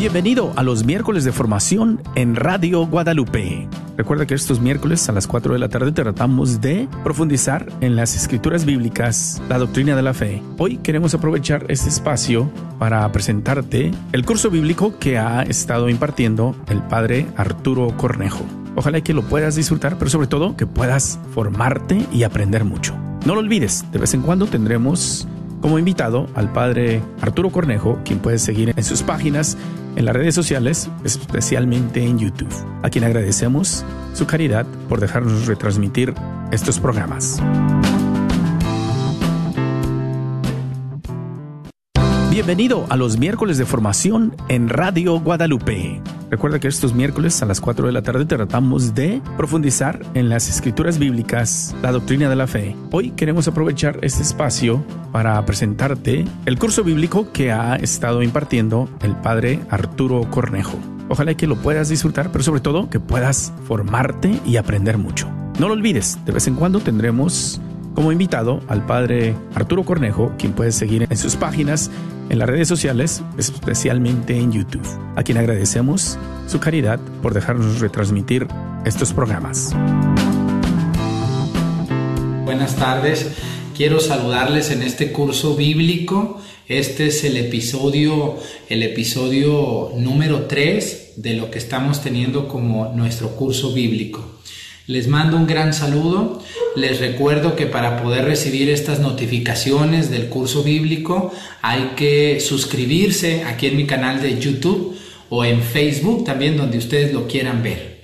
Bienvenido a los miércoles de formación en Radio Guadalupe. Recuerda que estos miércoles a las 4 de la tarde tratamos de profundizar en las escrituras bíblicas, la doctrina de la fe. Hoy queremos aprovechar este espacio para presentarte el curso bíblico que ha estado impartiendo el padre Arturo Cornejo. Ojalá que lo puedas disfrutar, pero sobre todo que puedas formarte y aprender mucho. No lo olvides, de vez en cuando tendremos como invitado al padre Arturo Cornejo, quien puedes seguir en sus páginas en las redes sociales, especialmente en YouTube, a quien agradecemos su caridad por dejarnos retransmitir estos programas. Bienvenido a los miércoles de formación en Radio Guadalupe. Recuerda que estos miércoles a las 4 de la tarde tratamos de profundizar en las escrituras bíblicas, la doctrina de la fe. Hoy queremos aprovechar este espacio para presentarte el curso bíblico que ha estado impartiendo el padre Arturo Cornejo. Ojalá que lo puedas disfrutar, pero sobre todo que puedas formarte y aprender mucho. No lo olvides, de vez en cuando tendremos como invitado al padre Arturo Cornejo, quien puedes seguir en sus páginas en las redes sociales, especialmente en YouTube, a quien agradecemos su caridad por dejarnos retransmitir estos programas. Buenas tardes, quiero saludarles en este curso bíblico. Este es el episodio, el episodio número 3 de lo que estamos teniendo como nuestro curso bíblico. Les mando un gran saludo. Les recuerdo que para poder recibir estas notificaciones del curso bíblico hay que suscribirse aquí en mi canal de YouTube o en Facebook también donde ustedes lo quieran ver.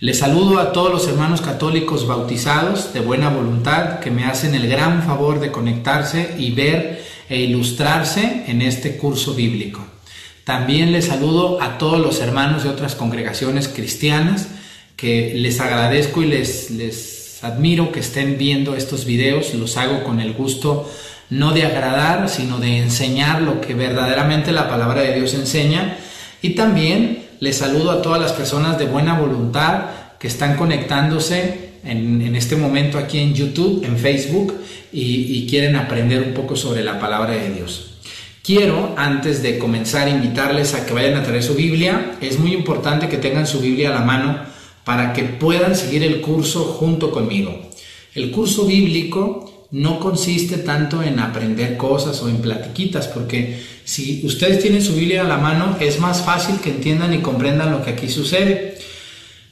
Les saludo a todos los hermanos católicos bautizados de buena voluntad que me hacen el gran favor de conectarse y ver e ilustrarse en este curso bíblico. También les saludo a todos los hermanos de otras congregaciones cristianas que les agradezco y les, les admiro que estén viendo estos videos, los hago con el gusto no de agradar, sino de enseñar lo que verdaderamente la palabra de Dios enseña. Y también les saludo a todas las personas de buena voluntad que están conectándose en, este momento aquí en YouTube, en Facebook, y, y quieren aprender un poco sobre la palabra de Dios. Quiero, antes de comenzar, invitarles a que vayan a traer su Biblia. Es muy importante que tengan su Biblia a la mano para que puedan seguir el curso junto conmigo. El curso bíblico no consiste tanto en aprender cosas o en platiquitas, porque si ustedes tienen su Biblia a la mano es más fácil que entiendan y comprendan lo que aquí sucede.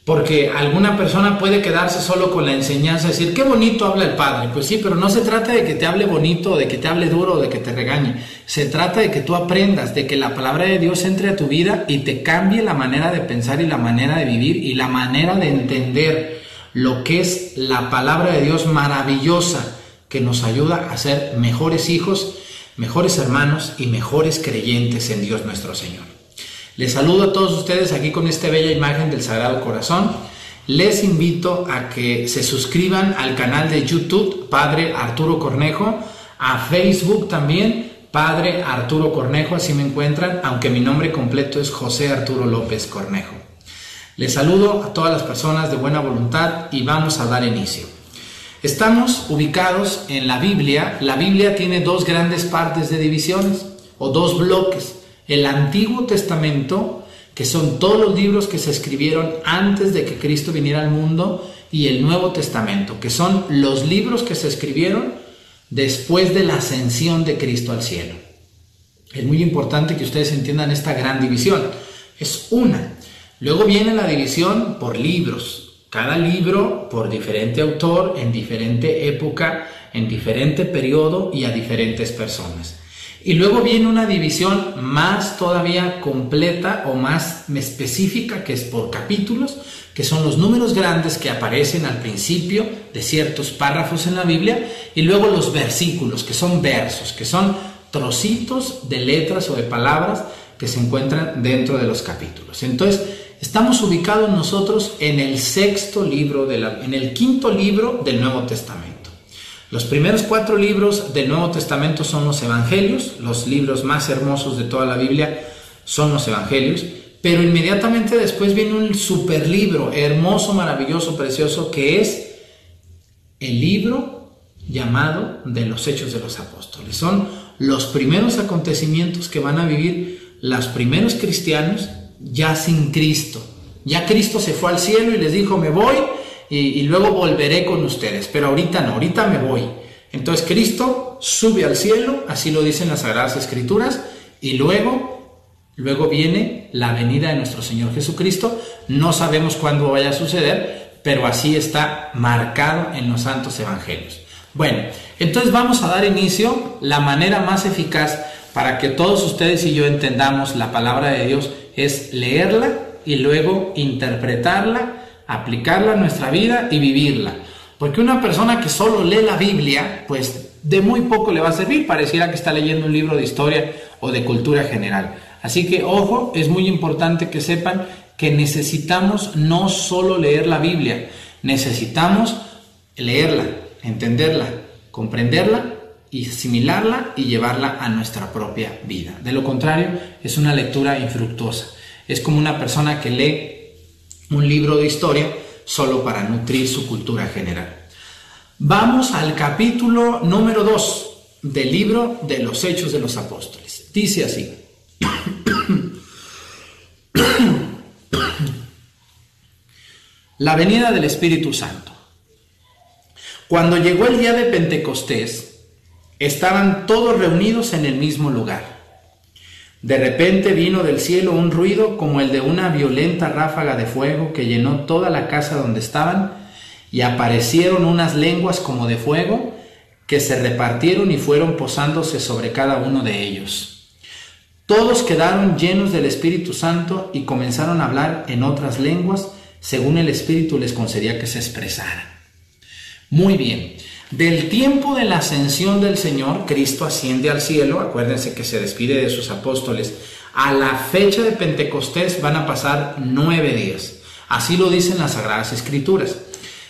Porque alguna persona puede quedarse solo con la enseñanza, decir, qué bonito habla el Padre. Pues sí, pero no se trata de que te hable bonito, de que te hable duro, de que te regañe. Se trata de que tú aprendas, de que la palabra de Dios entre a tu vida y te cambie la manera de pensar y la manera de vivir y la manera de entender lo que es la palabra de Dios maravillosa que nos ayuda a ser mejores hijos, mejores hermanos y mejores creyentes en Dios nuestro Señor. Les saludo a todos ustedes aquí con esta bella imagen del Sagrado Corazón. Les invito a que se suscriban al canal de YouTube Padre Arturo Cornejo, a Facebook también Padre Arturo Cornejo, así me encuentran, aunque mi nombre completo es José Arturo López Cornejo. Les saludo a todas las personas de buena voluntad y vamos a dar inicio. Estamos ubicados en la Biblia. La Biblia tiene dos grandes partes de divisiones o dos bloques el Antiguo Testamento, que son todos los libros que se escribieron antes de que Cristo viniera al mundo, y el Nuevo Testamento, que son los libros que se escribieron después de la ascensión de Cristo al cielo. Es muy importante que ustedes entiendan esta gran división. Es una. Luego viene la división por libros. Cada libro por diferente autor, en diferente época, en diferente periodo y a diferentes personas. Y luego viene una división más todavía completa o más específica, que es por capítulos, que son los números grandes que aparecen al principio de ciertos párrafos en la Biblia, y luego los versículos, que son versos, que son trocitos de letras o de palabras que se encuentran dentro de los capítulos. Entonces, estamos ubicados nosotros en el sexto libro, de la, en el quinto libro del Nuevo Testamento. Los primeros cuatro libros del Nuevo Testamento son los Evangelios, los libros más hermosos de toda la Biblia. son los evangelios, pero inmediatamente después viene un super libro, hermoso, maravilloso, precioso, que es el libro llamado de los Hechos de los Apóstoles. Son los primeros acontecimientos que van a vivir los primeros cristianos ya sin Cristo. Ya Cristo se fue al cielo y les dijo, me voy y, luego volveré con ustedes, pero ahorita no, ahorita me voy. Entonces Cristo sube al cielo, así lo dicen las Sagradas Escrituras, y luego, luego viene la venida de nuestro Señor Jesucristo. No sabemos cuándo vaya a suceder, pero así está marcado en los santos evangelios. Bueno, entonces vamos a dar inicio. La manera más eficaz para que todos ustedes y yo entendamos la palabra de Dios es leerla y luego interpretarla, aplicarla a nuestra vida y vivirla. Porque una persona que solo lee la Biblia, pues de muy poco le va a servir, pareciera que está leyendo un libro de historia o de cultura general. Así que ojo, es muy importante que sepan que necesitamos no solo leer la Biblia, necesitamos leerla, entenderla, comprenderla y asimilarla y llevarla a nuestra propia vida. De lo contrario, es una lectura infructuosa. Es como una persona que lee un libro de historia solo para nutrir su cultura general. Vamos al capítulo número 2 del libro de los Hechos de los Apóstoles. Dice así. La venida del Espíritu Santo. Cuando llegó el día de Pentecostés, estaban todos reunidos en el mismo lugar. De repente vino del cielo un ruido como el de una violenta ráfaga de fuego que llenó toda la casa donde estaban y aparecieron unas lenguas como de fuego que se repartieron y fueron posándose sobre cada uno de ellos. Todos quedaron llenos del Espíritu Santo y comenzaron a hablar en otras lenguas según el Espíritu les concedía que se expresaran. Muy bien, del tiempo de la ascensión del Señor, Cristo asciende al cielo, acuérdense que se despide de sus apóstoles, a la fecha de Pentecostés van a pasar nueve días. Así lo dicen las Sagradas Escrituras.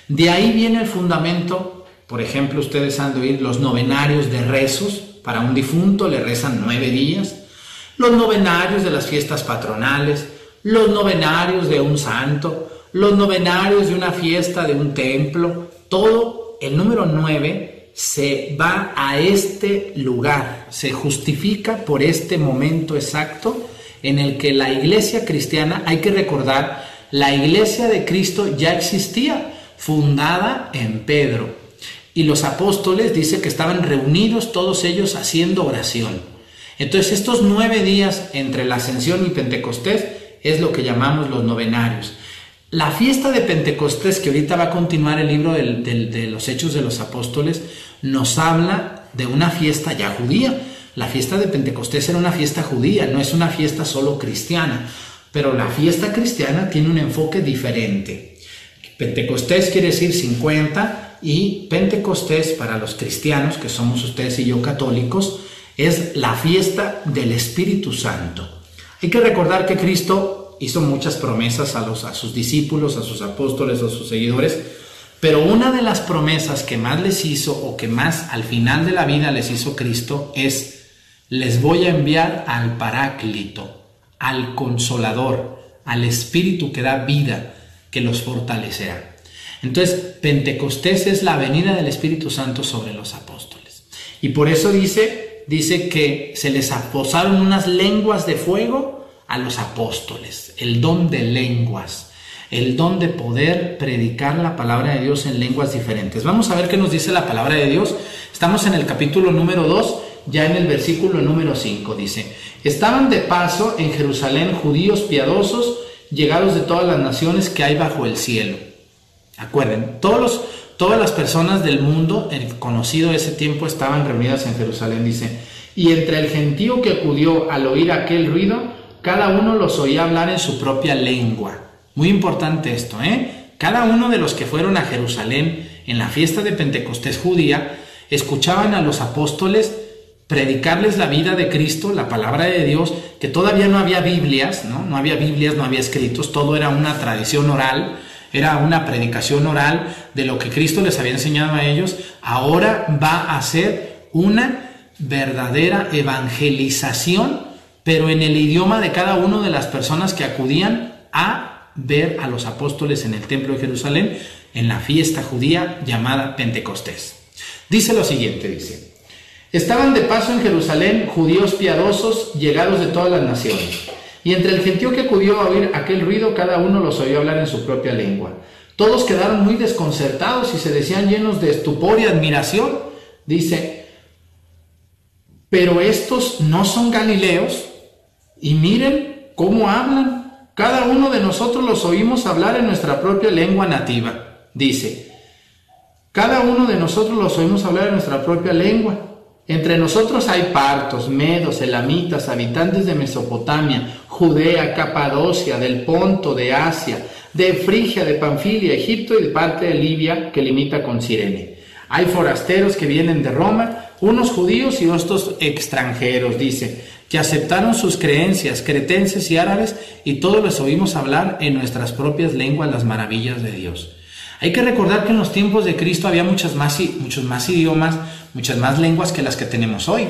De ahí viene el fundamento, por ejemplo, ustedes han de oír los novenarios de rezos, para un difunto le rezan nueve días, los novenarios de las fiestas patronales, los novenarios de un santo, los novenarios de una fiesta de un templo, todo el número 9 se va a este lugar, se justifica por este momento exacto en el que la iglesia cristiana, hay que recordar, la iglesia de Cristo ya existía, fundada en Pedro. Y los apóstoles dice que estaban reunidos todos ellos haciendo oración. Entonces estos nueve días entre la ascensión y Pentecostés es lo que llamamos los novenarios. La fiesta de Pentecostés, que ahorita va a continuar el libro de los Hechos de los Apóstoles, nos habla de una fiesta ya judía. La fiesta de Pentecostés era una fiesta judía, no es una fiesta solo cristiana, pero la fiesta cristiana tiene un enfoque diferente. Pentecostés quiere decir 50 y Pentecostés para los cristianos, que somos ustedes y yo católicos, es la fiesta del Espíritu Santo. Hay que recordar que Cristo hizo muchas promesas a, los, a sus discípulos, a sus apóstoles, a sus seguidores, pero una de las promesas que más les hizo o que más al final de la vida les hizo Cristo es, les voy a enviar al Paráclito, al Consolador, al Espíritu que da vida, que los fortalecerá. Entonces, Pentecostés es la venida del Espíritu Santo sobre los apóstoles. Y por eso dice, dice que se les aposaron unas lenguas de fuego a los apóstoles, el don de lenguas, el don de poder predicar la palabra de Dios en lenguas diferentes. Vamos a ver qué nos dice la palabra de Dios. Estamos en el capítulo número 2, ya en el versículo número 5 dice, estaban de paso en Jerusalén judíos piadosos, llegados de todas las naciones que hay bajo el cielo. Acuerden, todos todas las personas del mundo, el conocido de ese tiempo, estaban reunidas en Jerusalén, dice, y entre el gentío que acudió al oír aquel ruido, cada uno los oía hablar en su propia lengua. Muy importante esto, ¿eh? Cada uno de los que fueron a Jerusalén en la fiesta de Pentecostés judía escuchaban a los apóstoles predicarles la vida de Cristo, la palabra de Dios, que todavía no había Biblias, ¿no? No había Biblias, no había escritos, todo era una tradición oral, era una predicación oral de lo que Cristo les había enseñado a ellos. Ahora va a ser una verdadera evangelización pero en el idioma de cada una de las personas que acudían a ver a los apóstoles en el templo de Jerusalén en la fiesta judía llamada Pentecostés. Dice lo siguiente, dice, estaban de paso en Jerusalén judíos piadosos llegados de todas las naciones, y entre el gentío que acudió a oír aquel ruido, cada uno los oyó hablar en su propia lengua. Todos quedaron muy desconcertados y se decían llenos de estupor y admiración. Dice, pero estos no son galileos y miren cómo hablan. Cada uno de nosotros los oímos hablar en nuestra propia lengua nativa. Dice, cada uno de nosotros los oímos hablar en nuestra propia lengua. Entre nosotros hay partos, medos, elamitas, habitantes de Mesopotamia, Judea, Capadocia, del Ponto, de Asia, de Frigia, de Panfilia, Egipto y de parte de Libia que limita con Sirene. Hay forasteros que vienen de Roma, unos judíos y otros extranjeros, dice, que aceptaron sus creencias, cretenses y árabes, y todos les oímos hablar en nuestras propias lenguas las maravillas de Dios. Hay que recordar que en los tiempos de Cristo había muchas más, muchos más idiomas, muchas más lenguas que las que tenemos hoy.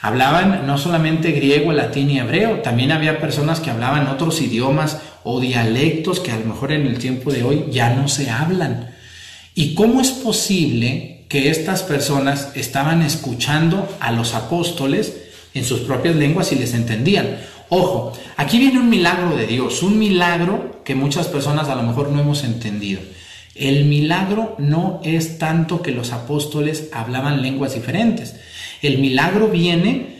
Hablaban no solamente griego, latín y hebreo, también había personas que hablaban otros idiomas o dialectos que a lo mejor en el tiempo de hoy ya no se hablan. ¿Y cómo es posible que estas personas estaban escuchando a los apóstoles en sus propias lenguas y les entendían? Ojo, aquí viene un milagro de Dios, un milagro que muchas personas a lo mejor no hemos entendido. El milagro no es tanto que los apóstoles hablaban lenguas diferentes. El milagro viene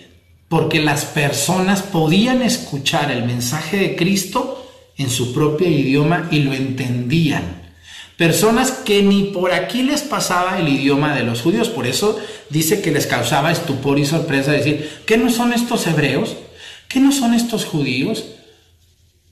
porque las personas podían escuchar el mensaje de Cristo en su propio idioma y lo entendían. Personas que ni por aquí les pasaba el idioma de los judíos. Por eso dice que les causaba estupor y sorpresa decir, ¿qué no son estos hebreos? ¿Qué no son estos judíos?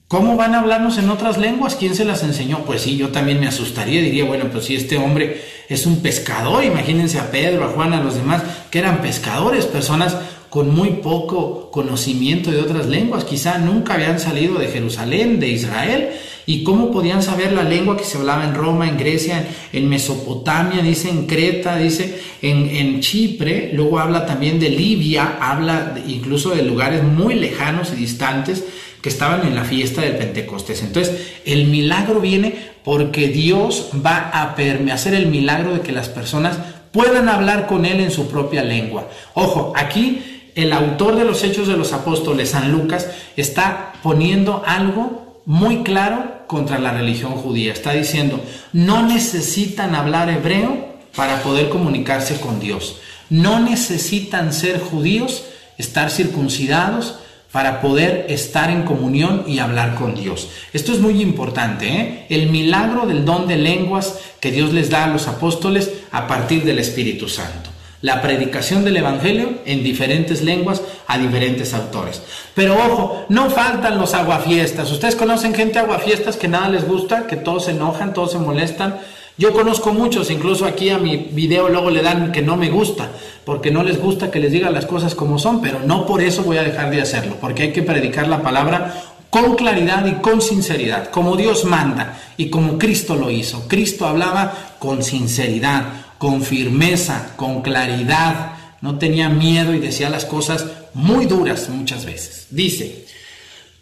¿Cómo van a hablarnos en otras lenguas? ¿Quién se las enseñó? Pues sí, yo también me asustaría, diría, bueno, pues si este hombre es un pescador, imagínense a Pedro, a Juan, a los demás, que eran pescadores, personas con muy poco conocimiento de otras lenguas, quizá nunca habían salido de Jerusalén, de Israel, y cómo podían saber la lengua que se hablaba en Roma, en Grecia, en Mesopotamia, dice en Creta, dice en, Chipre, luego habla también de Libia, habla incluso de lugares muy lejanos y distantes, que estaban en la fiesta del Pentecostés. Entonces, el milagro viene porque Dios va a hacer el milagro de que las personas puedan hablar con Él en su propia lengua. Ojo, aquí el autor de los Hechos de los Apóstoles, San Lucas, está poniendo algo muy claro contra la religión judía. Está diciendo, no necesitan hablar hebreo para poder comunicarse con Dios. No necesitan ser judíos, estar circuncidados, para poder estar en comunión y hablar con Dios. Esto es muy importante, ¿eh? el milagro del don de lenguas que Dios les da a los apóstoles a partir del Espíritu Santo. La predicación del Evangelio en diferentes lenguas a diferentes autores. Pero ojo, no faltan los aguafiestas. Ustedes conocen gente aguafiestas que nada les gusta, que todos se enojan, todos se molestan, yo conozco muchos, incluso aquí a mi video luego le dan que no me gusta, porque no les gusta que les diga las cosas como son, pero no por eso voy a dejar de hacerlo, porque hay que predicar la palabra con claridad y con sinceridad, como Dios manda y como Cristo lo hizo. Cristo hablaba con sinceridad, con firmeza, con claridad, no tenía miedo y decía las cosas muy duras muchas veces. Dice,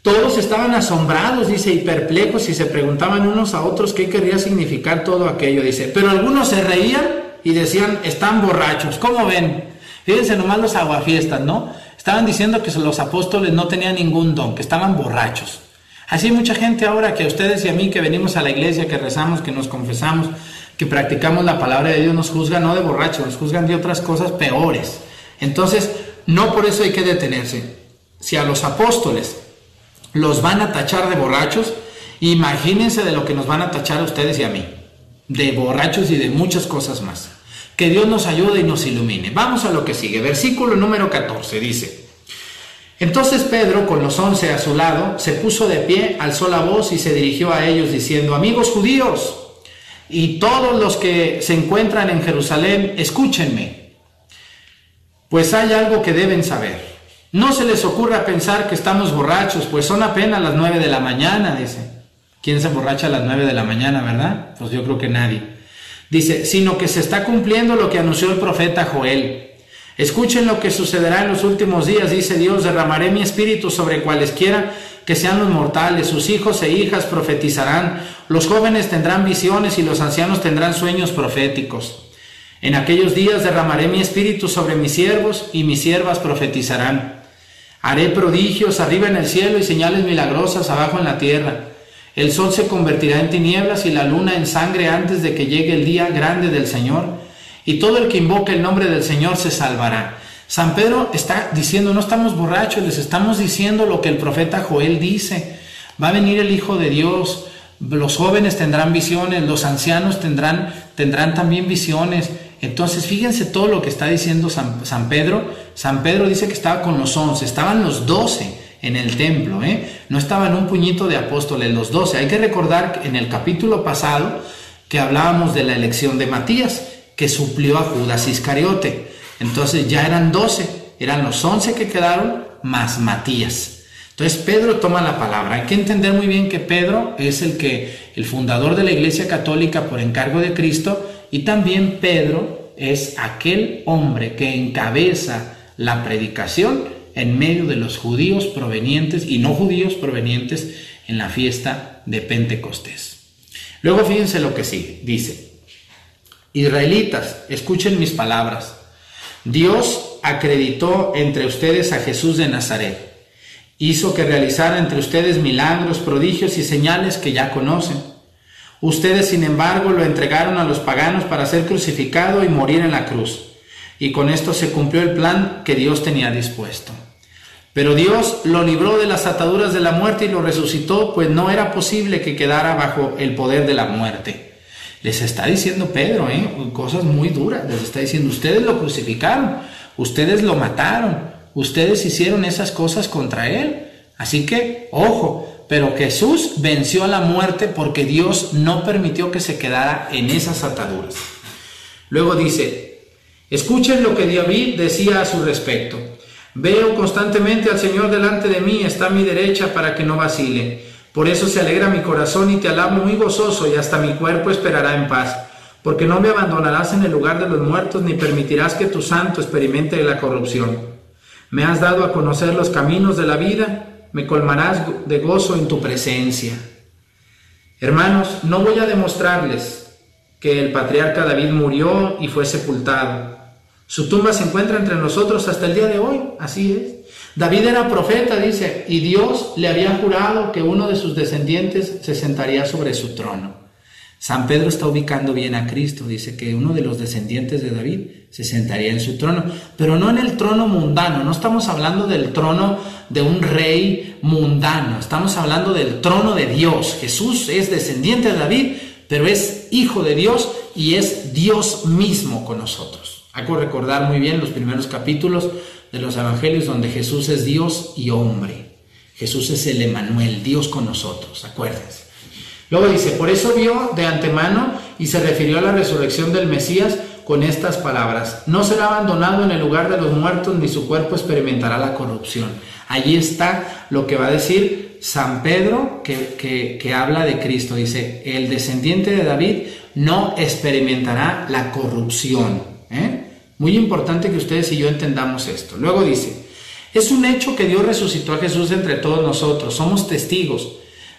todos estaban asombrados, dice, y perplejos y se preguntaban unos a otros qué quería significar todo aquello, dice. Pero algunos se reían y decían, están borrachos. ¿Cómo ven? Fíjense nomás los aguafiestas, ¿no? Estaban diciendo que los apóstoles no tenían ningún don, que estaban borrachos. Así mucha gente ahora que a ustedes y a mí que venimos a la iglesia, que rezamos, que nos confesamos, que practicamos la palabra de Dios, nos juzgan no de borrachos, nos juzgan de otras cosas peores. Entonces, no por eso hay que detenerse. Si a los apóstoles los van a tachar de borrachos. Imagínense de lo que nos van a tachar a ustedes y a mí. De borrachos y de muchas cosas más. Que Dios nos ayude y nos ilumine. Vamos a lo que sigue. Versículo número 14 dice. Entonces Pedro, con los once a su lado, se puso de pie, alzó la voz y se dirigió a ellos diciendo, amigos judíos y todos los que se encuentran en Jerusalén, escúchenme, pues hay algo que deben saber. No se les ocurra pensar que estamos borrachos, pues son apenas las nueve de la mañana, dice. ¿Quién se emborracha a las nueve de la mañana, verdad? Pues yo creo que nadie. Dice, sino que se está cumpliendo lo que anunció el profeta Joel. Escuchen lo que sucederá en los últimos días, dice Dios, derramaré mi espíritu sobre cualesquiera que sean los mortales, sus hijos e hijas profetizarán, los jóvenes tendrán visiones y los ancianos tendrán sueños proféticos. En aquellos días derramaré mi espíritu sobre mis siervos y mis siervas profetizarán. Haré prodigios arriba en el cielo y señales milagrosas abajo en la tierra. El sol se convertirá en tinieblas y la luna en sangre antes de que llegue el día grande del Señor. Y todo el que invoque el nombre del Señor se salvará. San Pedro está diciendo, no estamos borrachos, les estamos diciendo lo que el profeta Joel dice. Va a venir el Hijo de Dios, los jóvenes tendrán visiones, los ancianos tendrán, tendrán también visiones. Entonces, fíjense todo lo que está diciendo San, Pedro. San Pedro dice que estaba con los once, estaban los doce en el templo, ¿eh? no estaban un puñito de apóstoles, los doce. Hay que recordar en el capítulo pasado que hablábamos de la elección de Matías, que suplió a Judas Iscariote. Entonces ya eran doce, eran los once que quedaron más Matías. Entonces Pedro toma la palabra. Hay que entender muy bien que Pedro es el que el fundador de la Iglesia Católica por encargo de Cristo y también Pedro es aquel hombre que encabeza la predicación en medio de los judíos provenientes y no judíos provenientes en la fiesta de Pentecostés. Luego fíjense lo que sigue. Dice, Israelitas, escuchen mis palabras. Dios acreditó entre ustedes a Jesús de Nazaret. Hizo que realizara entre ustedes milagros, prodigios y señales que ya conocen Ustedes, sin embargo, lo entregaron a los paganos para ser crucificado y morir en la cruz. Y con esto se cumplió el plan que Dios tenía dispuesto. Pero Dios lo libró de las ataduras de la muerte y lo resucitó, pues no era posible que quedara bajo el poder de la muerte. Les está diciendo Pedro, ¿eh? cosas muy duras. Les está diciendo, ustedes lo crucificaron, ustedes lo mataron, ustedes hicieron esas cosas contra él. Así que, ojo, pero Jesús venció a la muerte porque Dios no permitió que se quedara en esas ataduras. Luego dice, escuchen lo que David decía a su respecto. Veo constantemente al Señor delante de mí, está a mi derecha para que no vacile. Por eso se alegra mi corazón y te alabo muy gozoso y hasta mi cuerpo esperará en paz. Porque no me abandonarás en el lugar de los muertos ni permitirás que tu santo experimente la corrupción. Me has dado a conocer los caminos de la vida me colmarás de gozo en tu presencia. Hermanos, no voy a demostrarles que el patriarca David murió y fue sepultado. Su tumba se encuentra entre nosotros hasta el día de hoy, así es. David era profeta, dice, y Dios le había jurado que uno de sus descendientes se sentaría sobre su trono. San Pedro está ubicando bien a Cristo, dice que uno de los descendientes de David se sentaría en su trono, pero no en el trono mundano, no estamos hablando del trono de un rey mundano, estamos hablando del trono de Dios. Jesús es descendiente de David, pero es hijo de Dios y es Dios mismo con nosotros. Hay que recordar muy bien los primeros capítulos de los evangelios donde Jesús es Dios y hombre. Jesús es el Emanuel, Dios con nosotros, acuérdense. Luego dice, por eso vio de antemano y se refirió a la resurrección del Mesías con estas palabras, no será abandonado en el lugar de los muertos ni su cuerpo experimentará la corrupción. Allí está lo que va a decir San Pedro que, que, habla de Cristo. Dice, el descendiente de David no experimentará la corrupción. ¿eh? Muy importante que ustedes y yo entendamos esto. Luego dice, es un hecho que Dios resucitó a Jesús entre todos nosotros, somos testigos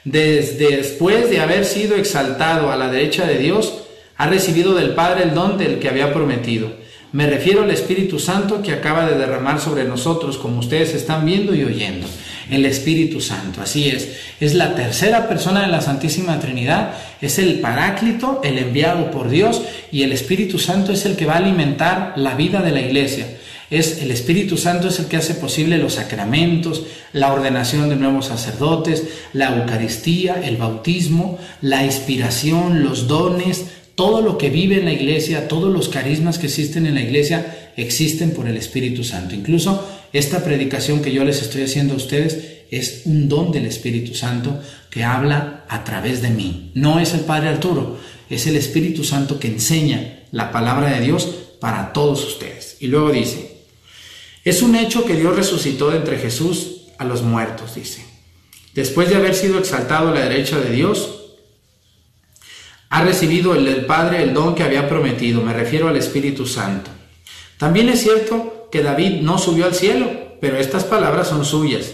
después de haber sido exaltado a la derecha de Dios, ha recibido del Padre el don del que había prometido. Me refiero al Espíritu Santo que acaba de derramar sobre nosotros, como ustedes están viendo y oyendo. El Espíritu Santo, así es. Es la tercera persona de la Santísima Trinidad, es el Paráclito, el enviado por Dios, y el Espíritu Santo es el que va a alimentar la vida de la iglesia es el Espíritu Santo es el que hace posible los sacramentos, la ordenación de nuevos sacerdotes, la Eucaristía, el bautismo, la inspiración, los dones, todo lo que vive en la iglesia, todos los carismas que existen en la iglesia existen por el Espíritu Santo. Incluso esta predicación que yo les estoy haciendo a ustedes es un don del Espíritu Santo que habla a través de mí. No es el Padre Arturo, es el Espíritu Santo que enseña la palabra de Dios para todos ustedes. Y luego dice, es un hecho que Dios resucitó de entre Jesús a los muertos, dice. Después de haber sido exaltado a la derecha de Dios, ha recibido el del Padre el don que había prometido, me refiero al Espíritu Santo. También es cierto que David no subió al cielo, pero estas palabras son suyas.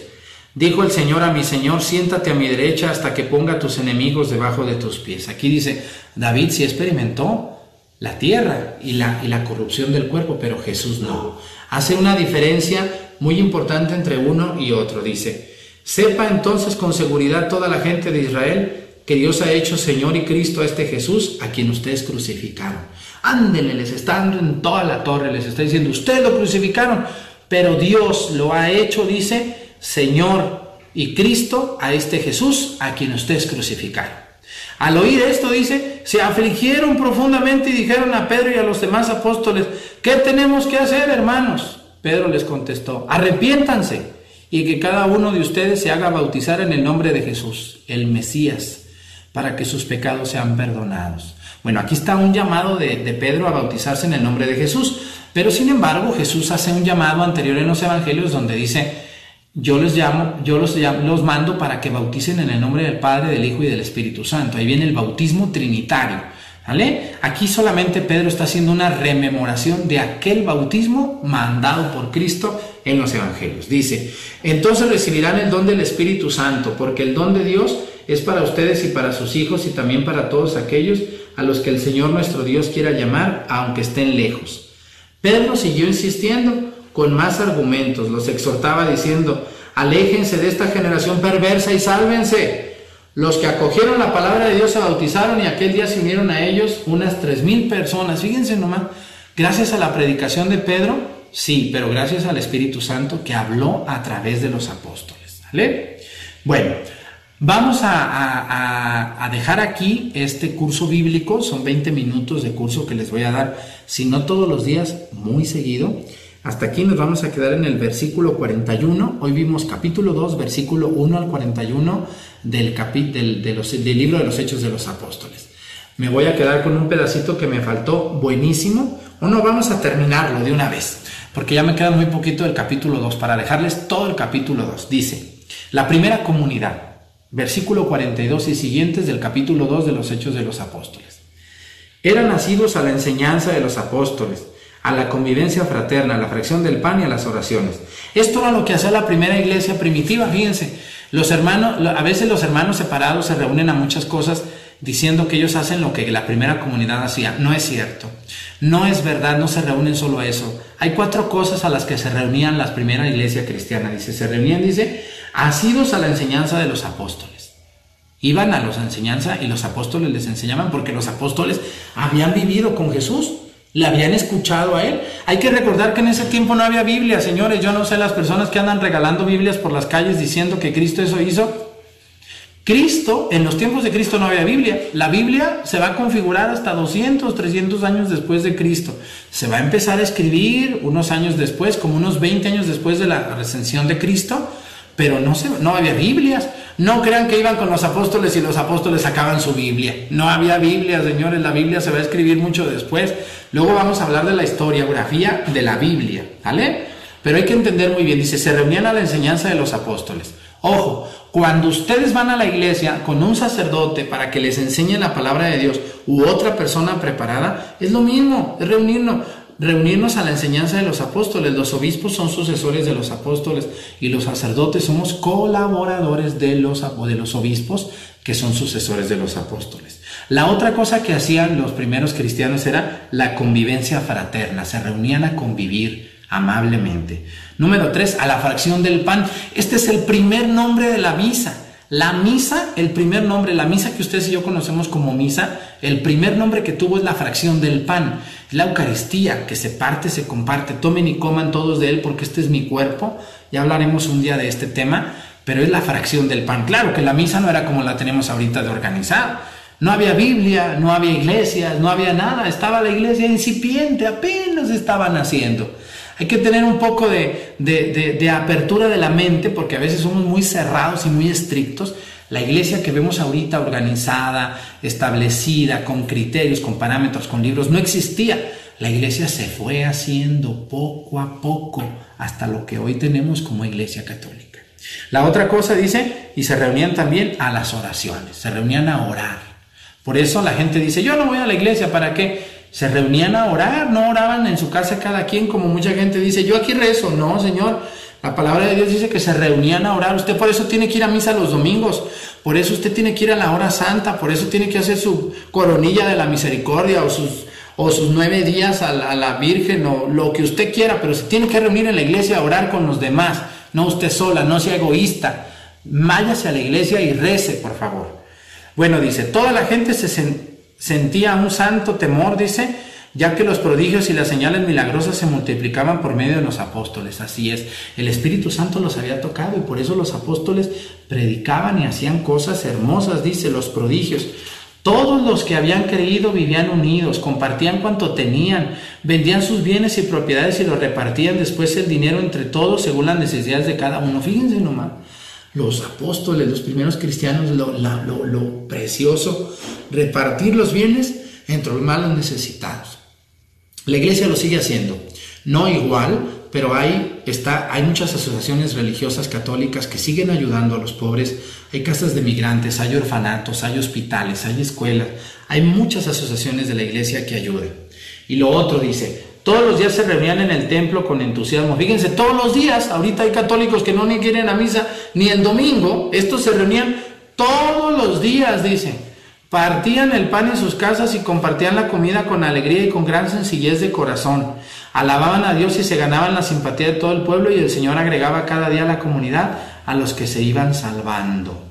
Dijo el Señor a mi Señor, siéntate a mi derecha hasta que ponga tus enemigos debajo de tus pies. Aquí dice, David sí experimentó la tierra y la, y la corrupción del cuerpo, pero Jesús no. Hace una diferencia muy importante entre uno y otro. Dice, sepa entonces con seguridad toda la gente de Israel que Dios ha hecho Señor y Cristo a este Jesús a quien ustedes crucificaron. Ándenle, les está dando en toda la torre, les está diciendo, ustedes lo crucificaron, pero Dios lo ha hecho, dice, Señor y Cristo a este Jesús a quien ustedes crucificaron. Al oír esto, dice, se afligieron profundamente y dijeron a Pedro y a los demás apóstoles, ¿qué tenemos que hacer, hermanos? Pedro les contestó, arrepiéntanse y que cada uno de ustedes se haga bautizar en el nombre de Jesús, el Mesías, para que sus pecados sean perdonados. Bueno, aquí está un llamado de, Pedro a bautizarse en el nombre de Jesús, pero sin embargo Jesús hace un llamado anterior en los evangelios donde dice, yo les llamo, yo los, los mando para que bauticen en el nombre del Padre, del Hijo y del Espíritu Santo. Ahí viene el bautismo trinitario. ¿Vale? Aquí solamente Pedro está haciendo una rememoración de aquel bautismo mandado por Cristo en los evangelios. Dice, entonces recibirán el don del Espíritu Santo, porque el don de Dios es para ustedes y para sus hijos y también para todos aquellos a los que el Señor nuestro Dios quiera llamar, aunque estén lejos. Pedro siguió insistiendo con más argumentos, los exhortaba diciendo, aléjense de esta generación perversa y sálvense. Los que acogieron la palabra de Dios se bautizaron y aquel día se unieron a ellos unas tres mil personas. Fíjense nomás, gracias a la predicación de Pedro, sí, pero gracias al Espíritu Santo que habló a través de los apóstoles. ¿Vale? Bueno, Vamos a, dejar aquí este curso bíblico, son 20 minutos de curso que les voy a dar, si no todos los días, muy seguido. Hasta aquí nos vamos a quedar en el versículo 41. Hoy vimos capítulo 2, versículo 1 al 41 del, del, libro de los Hechos de los Apóstoles. Me voy a quedar con un pedacito que me faltó buenísimo. O no, vamos a terminarlo de una vez, porque ya me queda muy poquito del capítulo 2 para dejarles todo el capítulo 2. Dice, la primera comunidad versículo 42 y siguientes del capítulo 2 de los Hechos de los Apóstoles. Eran nacidos a la enseñanza de los apóstoles, a la convivencia fraterna, a la fracción del pan y a las oraciones. Esto era lo que hacía la primera iglesia primitiva, fíjense. Los hermanos, a veces los hermanos separados se reúnen a muchas cosas diciendo que ellos hacen lo que la primera comunidad hacía. No es cierto. No es verdad, no se reúnen solo a eso. Hay cuatro cosas a las que se reunían las primeras iglesias cristianas. Dice, se reunían, dice, asidos a la enseñanza de los apóstoles. Iban a los enseñanza y los apóstoles les enseñaban porque los apóstoles habían vivido con Jesús, le habían escuchado a él. Hay que recordar que en ese tiempo no había Biblia, señores. Yo no sé las personas que andan regalando Biblias por las calles diciendo que Cristo eso hizo. Cristo, en los tiempos de Cristo no había Biblia. La Biblia se va a configurar hasta 200, 300 años después de Cristo. Se va a empezar a escribir unos años después, como unos 20 años después de la recensión de Cristo pero no, se, no había Biblias. No crean que iban con los apóstoles y los apóstoles sacaban su Biblia. No había Biblia, señores. La Biblia se va a escribir mucho después. Luego vamos a hablar de la historiografía de la Biblia, ¿vale? Pero hay que entender muy bien. Dice, se reunían a la enseñanza de los apóstoles. Ojo, cuando ustedes van a la iglesia con un sacerdote para que les enseñe la palabra de Dios u otra persona preparada, es lo mismo, es reunirnos reunirnos a la enseñanza de los apóstoles. Los obispos son sucesores de los apóstoles y los sacerdotes somos colaboradores de los, de los obispos que son sucesores de los apóstoles. La otra cosa que hacían los primeros cristianos era la convivencia fraterna, se reunían a convivir amablemente. Número tres, a la fracción del pan. Este es el primer nombre de la misa. La misa, el primer nombre, la misa que ustedes y yo conocemos como misa, el primer nombre que tuvo es la fracción del pan, la Eucaristía, que se parte, se comparte, tomen y coman todos de él porque este es mi cuerpo, ya hablaremos un día de este tema, pero es la fracción del pan. Claro que la misa no era como la tenemos ahorita de organizar, no había Biblia, no había iglesias, no había nada, estaba la iglesia incipiente, apenas estaban haciendo. Hay que tener un poco de, apertura de la mente porque a veces somos muy cerrados y muy estrictos. La iglesia que vemos ahorita organizada, establecida, con criterios, con parámetros, con libros, no existía. La iglesia se fue haciendo poco a poco hasta lo que hoy tenemos como iglesia católica. La otra cosa dice, y se reunían también a las oraciones, se reunían a orar. Por eso la gente dice, yo no voy a la iglesia, ¿para qué? Se reunían a orar, no oraban en su casa cada quien, como mucha gente dice, yo aquí rezo, no, Señor. La palabra de Dios dice que se reunían a orar. Usted por eso tiene que ir a misa los domingos, por eso usted tiene que ir a la hora santa, por eso tiene que hacer su coronilla de la misericordia o sus, o sus nueve días a la, a la Virgen o lo que usted quiera, pero se tiene que reunir en la iglesia a orar con los demás, no usted sola, no sea egoísta. Váyase a la iglesia y rece, por favor. Bueno, dice, toda la gente se sentía un santo temor, dice, ya que los prodigios y las señales milagrosas se multiplicaban por medio de los apóstoles. Así es, el Espíritu Santo los había tocado y por eso los apóstoles predicaban y hacían cosas hermosas, dice, los prodigios. Todos los que habían creído vivían unidos, compartían cuanto tenían, vendían sus bienes y propiedades y los repartían después el dinero entre todos según las necesidades de cada uno. Fíjense nomás, los apóstoles, los primeros cristianos, lo, lo, lo precioso, repartir los bienes entre los malos necesitados. La iglesia lo sigue haciendo, no igual, pero hay, está, hay muchas asociaciones religiosas católicas que siguen ayudando a los pobres. Hay casas de migrantes, hay orfanatos, hay hospitales, hay escuelas. Hay muchas asociaciones de la iglesia que ayudan. Y lo otro dice, todos los días se reunían en el templo con entusiasmo. Fíjense, todos los días, ahorita hay católicos que no ni quieren a misa, ni el domingo, estos se reunían todos los días, dice. Partían el pan en sus casas y compartían la comida con alegría y con gran sencillez de corazón. Alababan a Dios y se ganaban la simpatía de todo el pueblo y el Señor agregaba cada día a la comunidad a los que se iban salvando.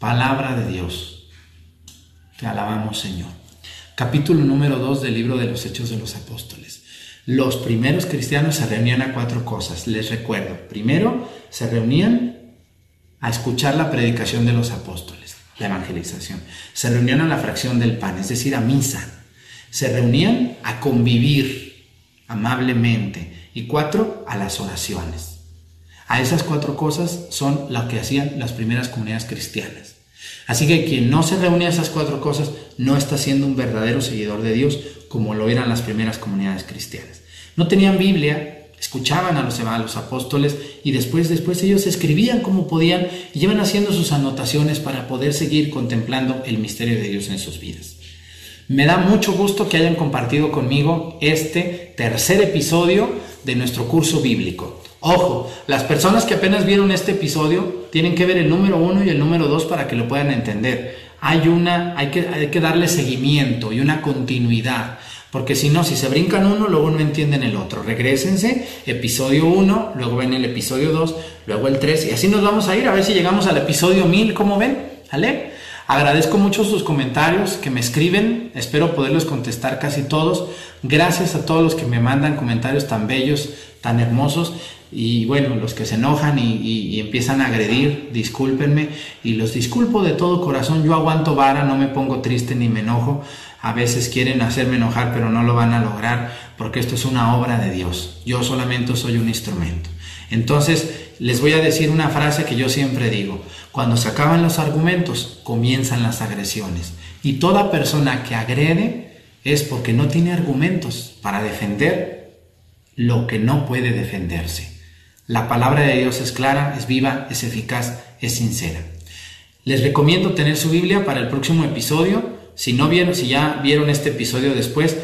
Palabra de Dios. Te alabamos Señor. Capítulo número 2 del libro de los Hechos de los Apóstoles. Los primeros cristianos se reunían a cuatro cosas. Les recuerdo. Primero, se reunían a escuchar la predicación de los apóstoles la evangelización. Se reunían a la fracción del pan, es decir, a misa. Se reunían a convivir amablemente. Y cuatro, a las oraciones. A esas cuatro cosas son las que hacían las primeras comunidades cristianas. Así que quien no se reúne a esas cuatro cosas no está siendo un verdadero seguidor de Dios como lo eran las primeras comunidades cristianas. No tenían Biblia, escuchaban a los, a los apóstoles y después, después ellos escribían como podían y iban haciendo sus anotaciones para poder seguir contemplando el misterio de Dios en sus vidas. Me da mucho gusto que hayan compartido conmigo este tercer episodio de nuestro curso bíblico. Ojo, las personas que apenas vieron este episodio tienen que ver el número uno y el número dos para que lo puedan entender. Hay, una, hay, que, hay que darle seguimiento y una continuidad. Porque si no, si se brincan uno, luego no entienden el otro. Regrésense, episodio 1, luego ven el episodio 2, luego el 3, y así nos vamos a ir a ver si llegamos al episodio 1000, ¿cómo ven? ¿Vale? Agradezco mucho sus comentarios que me escriben, espero poderlos contestar casi todos. Gracias a todos los que me mandan comentarios tan bellos, tan hermosos. Y bueno, los que se enojan y, empiezan a agredir, discúlpenme. Y los disculpo de todo corazón. Yo aguanto vara, no me pongo triste ni me enojo. A veces quieren hacerme enojar, pero no lo van a lograr porque esto es una obra de Dios. Yo solamente soy un instrumento. Entonces, les voy a decir una frase que yo siempre digo. Cuando se acaban los argumentos, comienzan las agresiones. Y toda persona que agrede es porque no tiene argumentos para defender lo que no puede defenderse. La palabra de Dios es clara, es viva, es eficaz, es sincera. Les recomiendo tener su Biblia para el próximo episodio si no vieron, si ya vieron este episodio después,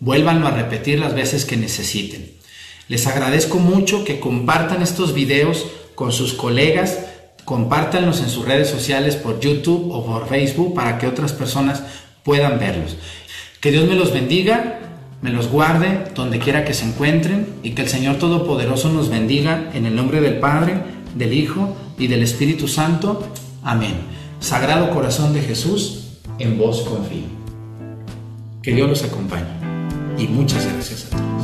vuélvanlo a repetir las veces que necesiten. Les agradezco mucho que compartan estos videos con sus colegas, compártanlos en sus redes sociales por YouTube o por Facebook para que otras personas puedan verlos. Que Dios me los bendiga, me los guarde donde quiera que se encuentren y que el Señor Todopoderoso nos bendiga en el nombre del Padre, del Hijo y del Espíritu Santo. Amén. Sagrado Corazón de Jesús, en vos confío. Que Dios los acompañe y muchas gracias a todos.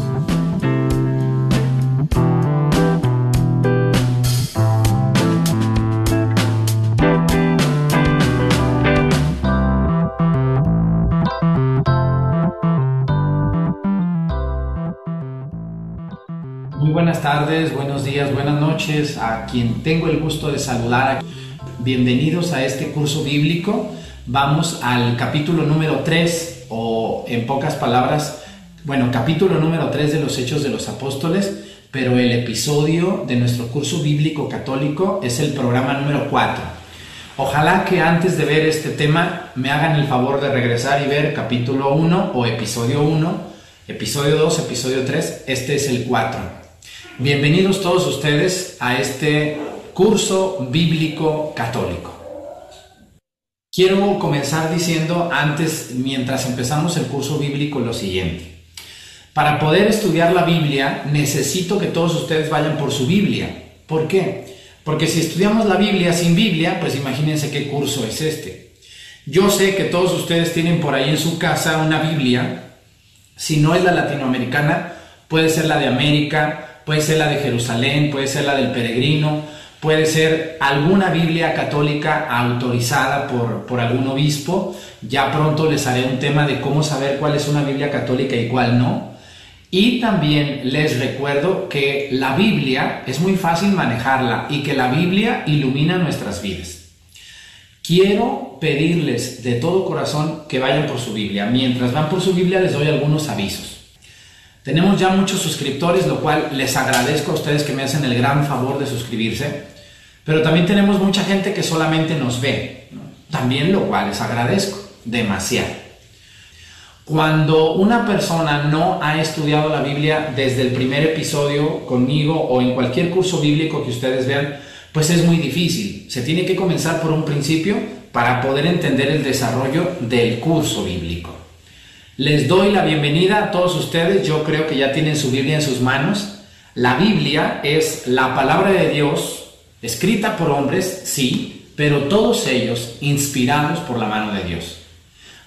Buenos días, buenas noches a quien tengo el gusto de saludar. Bienvenidos a este curso bíblico vamos al capítulo número 3, o en pocas palabras, bueno, capítulo número 3 de los Hechos de los Apóstoles, pero el episodio de nuestro curso bíblico católico es el programa número 4. Ojalá que antes de ver este tema me hagan el favor de regresar y ver capítulo 1 o episodio 1, episodio 2, episodio 3, este es el 4. Bienvenidos todos ustedes a este curso bíblico católico. Quiero comenzar diciendo antes, mientras empezamos el curso bíblico, lo siguiente. Para poder estudiar la Biblia necesito que todos ustedes vayan por su Biblia. ¿Por qué? Porque si estudiamos la Biblia sin Biblia, pues imagínense qué curso es este. Yo sé que todos ustedes tienen por ahí en su casa una Biblia. Si no es la latinoamericana, puede ser la de América, puede ser la de Jerusalén, puede ser la del peregrino, puede ser alguna Biblia católica autorizada por, por algún obispo. Ya pronto les haré un tema de cómo saber cuál es una Biblia católica y cuál no. Y también les recuerdo que la Biblia es muy fácil manejarla y que la Biblia ilumina nuestras vidas. Quiero pedirles de todo corazón que vayan por su Biblia. Mientras van por su Biblia les doy algunos avisos. Tenemos ya muchos suscriptores, lo cual les agradezco a ustedes que me hacen el gran favor de suscribirse. Pero también tenemos mucha gente que solamente nos ve. También lo cual les agradezco demasiado. Cuando una persona no ha estudiado la Biblia desde el primer episodio conmigo o en cualquier curso bíblico que ustedes vean, pues es muy difícil. Se tiene que comenzar por un principio para poder entender el desarrollo del curso bíblico. Les doy la bienvenida a todos ustedes. Yo creo que ya tienen su Biblia en sus manos. La Biblia es la palabra de Dios, escrita por hombres, sí, pero todos ellos inspirados por la mano de Dios.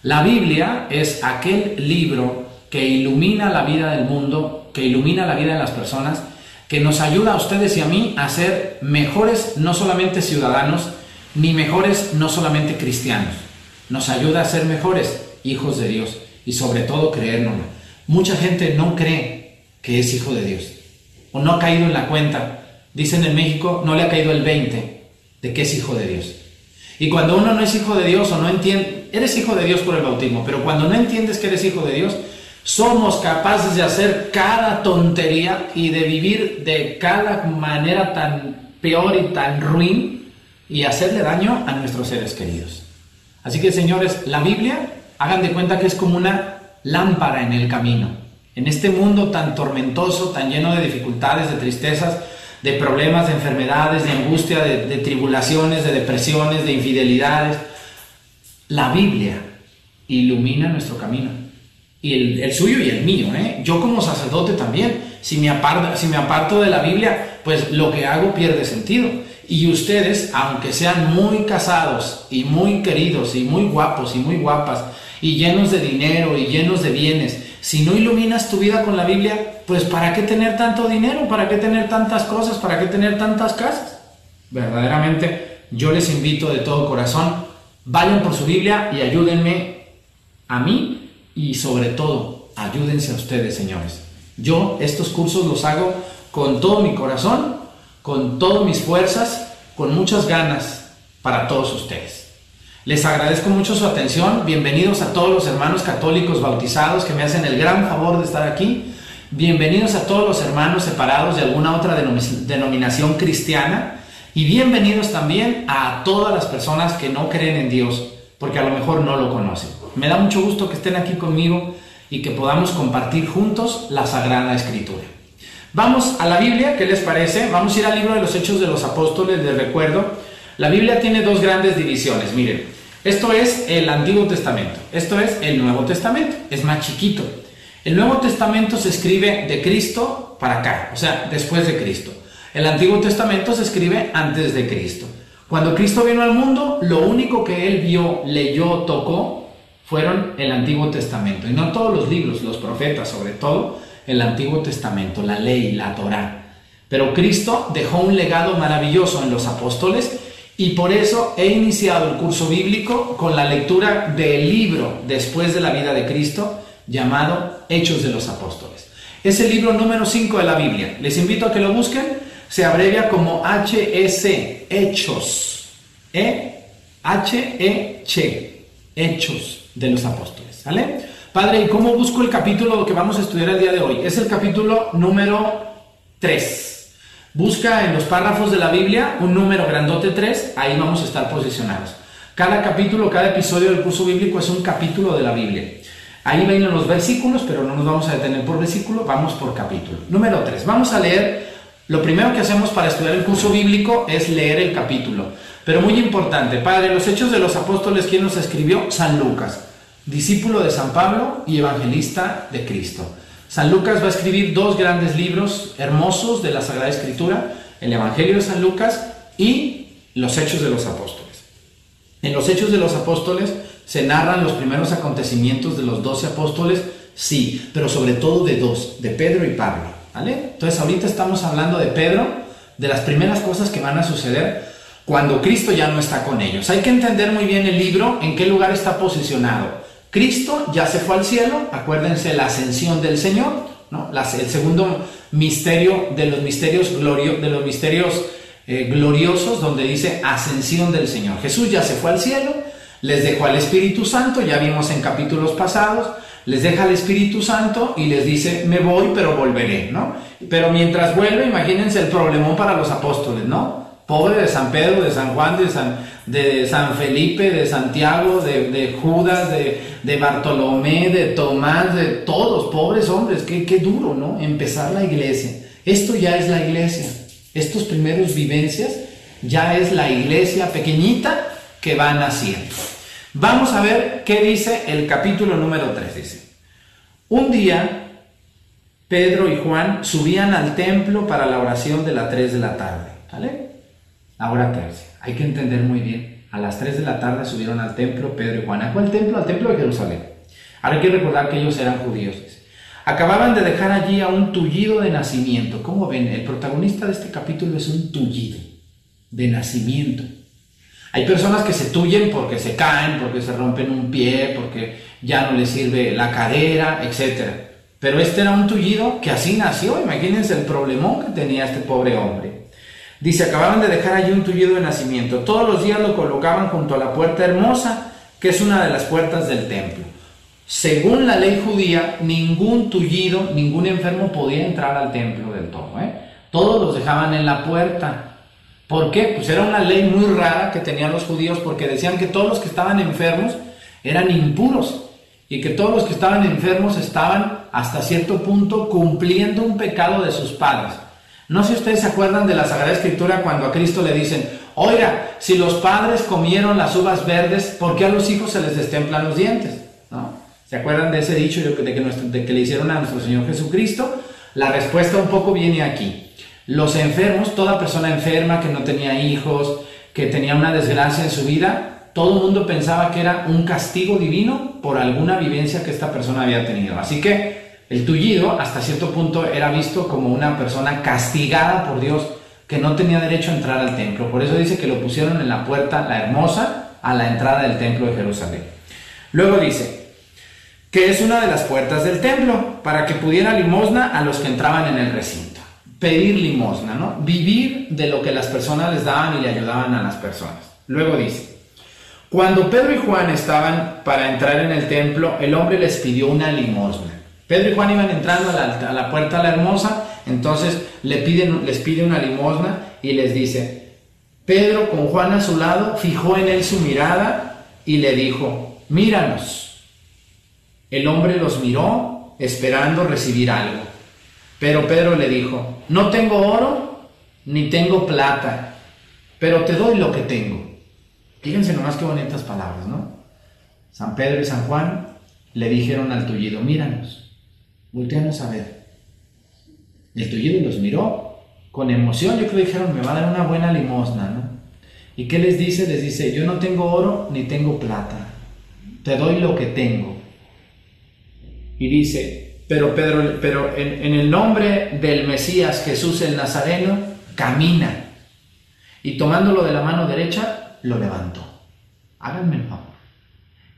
La Biblia es aquel libro que ilumina la vida del mundo, que ilumina la vida de las personas, que nos ayuda a ustedes y a mí a ser mejores no solamente ciudadanos, ni mejores no solamente cristianos. Nos ayuda a ser mejores hijos de Dios y sobre todo creérnoslo. Mucha gente no cree que es hijo de Dios o no ha caído en la cuenta. Dicen en México, no le ha caído el 20 de que es hijo de Dios. Y cuando uno no es hijo de Dios o no entiende, eres hijo de Dios por el bautismo, pero cuando no entiendes que eres hijo de Dios, somos capaces de hacer cada tontería y de vivir de cada manera tan peor y tan ruin y hacerle daño a nuestros seres queridos. Así que señores, la Biblia, hagan de cuenta que es como una lámpara en el camino. En este mundo tan tormentoso, tan lleno de dificultades, de tristezas, de problemas, de enfermedades, de angustia, de, tribulaciones, de depresiones, de infidelidades. La Biblia ilumina nuestro camino. Y el, suyo y el mío. ¿eh? Yo como sacerdote también. Si me, aparto, si me aparto de la Biblia, pues lo que hago pierde sentido. Y ustedes, aunque sean muy casados y muy queridos y muy guapos y muy guapas y llenos de dinero y llenos de bienes, si no iluminas tu vida con la Biblia, pues ¿para qué tener tanto dinero? ¿Para qué tener tantas cosas? ¿Para qué tener tantas casas? Verdaderamente, yo les invito de todo corazón, vayan por su Biblia y ayúdenme a mí y sobre todo, ayúdense a ustedes, señores. Yo estos cursos los hago con todo mi corazón, con todas mis fuerzas, con muchas ganas para todos ustedes. Les agradezco mucho su atención. Bienvenidos a todos los hermanos católicos bautizados que me hacen el gran favor de estar aquí. Bienvenidos a todos los hermanos separados de alguna otra denominación cristiana. Y bienvenidos también a todas las personas que no creen en Dios, porque a lo mejor no lo conocen. Me da mucho gusto que estén aquí conmigo y que podamos compartir juntos la Sagrada Escritura. Vamos a la Biblia, ¿qué les parece? Vamos a ir al libro de los Hechos de los Apóstoles, les recuerdo. La Biblia tiene dos grandes divisiones, miren. Esto es el Antiguo Testamento, esto es el Nuevo Testamento, es más chiquito. El Nuevo Testamento se escribe de Cristo para acá, o sea, después de Cristo. El Antiguo Testamento se escribe antes de Cristo. Cuando Cristo vino al mundo, lo único que él vio, leyó, tocó, fueron el Antiguo Testamento. Y no todos los libros, los profetas sobre todo, el Antiguo Testamento, la ley, la Torah. Pero Cristo dejó un legado maravilloso en los apóstoles y por eso he iniciado el curso bíblico con la lectura del libro después de la vida de Cristo llamado Hechos de los Apóstoles. Es el libro número 5 de la Biblia. Les invito a que lo busquen. Se abrevia como HS, Hechos. E H E H, Hechos de los Apóstoles. ¿Vale? Padre, ¿y cómo busco el capítulo que vamos a estudiar el día de hoy? Es el capítulo número 3. Busca en los párrafos de la Biblia un número grandote 3, ahí vamos a estar posicionados. Cada capítulo, cada episodio del curso bíblico es un capítulo de la Biblia. Ahí ven los versículos, pero no nos vamos a detener por versículo, vamos por capítulo. Número 3, vamos a leer, lo primero que hacemos para estudiar el curso bíblico es leer el capítulo. Pero muy importante, Padre, los Hechos de los Apóstoles, ¿quién nos escribió? San Lucas, discípulo de San Pablo y evangelista de Cristo. San Lucas va a escribir dos grandes libros hermosos de la Sagrada Escritura, el Evangelio de San Lucas y los Hechos de los Apóstoles. En los Hechos de los Apóstoles se narran los primeros acontecimientos de los doce apóstoles, sí, pero sobre todo de dos, de Pedro y Pablo. ¿vale? Entonces ahorita estamos hablando de Pedro, de las primeras cosas que van a suceder cuando Cristo ya no está con ellos. Hay que entender muy bien el libro, en qué lugar está posicionado. Cristo ya se fue al cielo, acuérdense la ascensión del Señor, ¿no? el segundo misterio de los misterios, de los misterios eh, gloriosos, donde dice ascensión del Señor. Jesús ya se fue al cielo, les dejó al Espíritu Santo, ya vimos en capítulos pasados, les deja al Espíritu Santo y les dice, me voy, pero volveré, ¿no? Pero mientras vuelve, imagínense el problemón para los apóstoles, ¿no? Pobre de San Pedro, de San Juan, de San, de San Felipe, de Santiago, de, Judas, de, Bartolomé, de Tomás, de todos, pobres hombres, qué, qué duro, ¿no? Empezar la iglesia. Esto ya es la iglesia. Estos primeros vivencias ya es la iglesia pequeñita que va naciendo. Vamos a ver qué dice el capítulo número 3. Dice, un día Pedro y Juan subían al templo para la oración de las 3 de la tarde. ¿Vale? La hora. Hay que entender muy bien. A las 3 de la tarde subieron al templo Pedro y Juan. ¿A cuál templo? Al templo de Jerusalén. Ahora hay que recordar que ellos eran judíos. Acababan de dejar allí a un tullido de nacimiento. ¿Cómo ven? El protagonista de este capítulo es un tullido de nacimiento. Hay personas que se tullen porque se caen, porque se rompen un pie, porque ya no les sirve la cadera, etc. Pero este era un tullido que así nació. Imagínense el problemón que tenía este pobre hombre. Dice, acababan de dejar allí un tullido de nacimiento. Todos los días lo colocaban junto a la puerta hermosa, que es una de las puertas del templo. Según la ley judía, ningún tullido, ningún enfermo podía entrar al templo del todo. ¿eh? Todos los dejaban en la puerta. ¿Por qué? Pues era una ley muy rara que tenían los judíos porque decían que todos los que estaban enfermos eran impuros y que todos los que estaban enfermos estaban hasta cierto punto cumpliendo un pecado de sus padres. No sé si ustedes se acuerdan de la Sagrada Escritura cuando a Cristo le dicen, oiga, si los padres comieron las uvas verdes, ¿por qué a los hijos se les destemplan los dientes? ¿No? ¿Se acuerdan de ese dicho de que, de que le hicieron a nuestro Señor Jesucristo? La respuesta un poco viene aquí. Los enfermos, toda persona enferma que no tenía hijos, que tenía una desgracia en su vida, todo el mundo pensaba que era un castigo divino por alguna vivencia que esta persona había tenido. Así que el tullido hasta cierto punto era visto como una persona castigada por Dios que no tenía derecho a entrar al templo. Por eso dice que lo pusieron en la puerta, la hermosa, a la entrada del templo de Jerusalén. Luego dice que es una de las puertas del templo para que pudiera limosna a los que entraban en el recinto. Pedir limosna, ¿no? Vivir de lo que las personas les daban y le ayudaban a las personas. Luego dice, cuando Pedro y Juan estaban para entrar en el templo, el hombre les pidió una limosna. Pedro y Juan iban entrando a la, puerta a la hermosa, entonces le piden, les pide una limosna y les dice, Pedro con Juan a su lado fijó en él su mirada y le dijo, míranos. El hombre los miró esperando recibir algo, pero Pedro le dijo, no tengo oro ni tengo plata, pero te doy lo que tengo. Fíjense nomás qué bonitas palabras, ¿no? San Pedro y San Juan le dijeron al tullido, míranos. Volteamos a ver. El tullido los miró con emoción. Yo creo que dijeron, me va a dar una buena limosna, ¿no? ¿Y qué les dice? Les dice, yo no tengo oro ni tengo plata. Te doy lo que tengo. Y dice, pero Pedro, pero en, en el nombre del Mesías Jesús el Nazareno, camina. Y tomándolo de la mano derecha, lo levantó. Háganme el favor.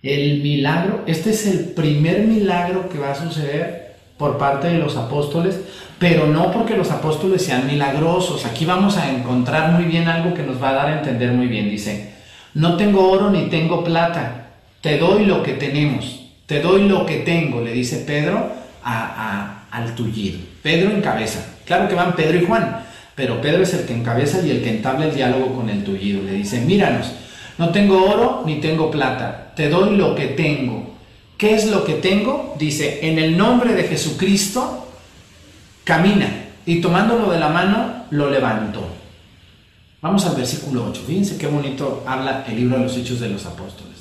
El milagro, este es el primer milagro que va a suceder por parte de los apóstoles, pero no porque los apóstoles sean milagrosos. Aquí vamos a encontrar muy bien algo que nos va a dar a entender muy bien. Dice, no tengo oro ni tengo plata, te doy lo que tenemos, te doy lo que tengo, le dice Pedro a, al tullido. Pedro en cabeza. Claro que van Pedro y Juan, Pero Pedro es el que encabeza y el que entabla el diálogo con el tullido. Le dice, míranos, no tengo oro ni tengo plata, te doy lo que tengo. ¿Qué es lo que tengo? Dice, en el nombre de Jesucristo, camina. Y tomándolo de la mano, lo levantó. Vamos al versículo 8. Fíjense qué bonito habla el libro de los Hechos de los Apóstoles.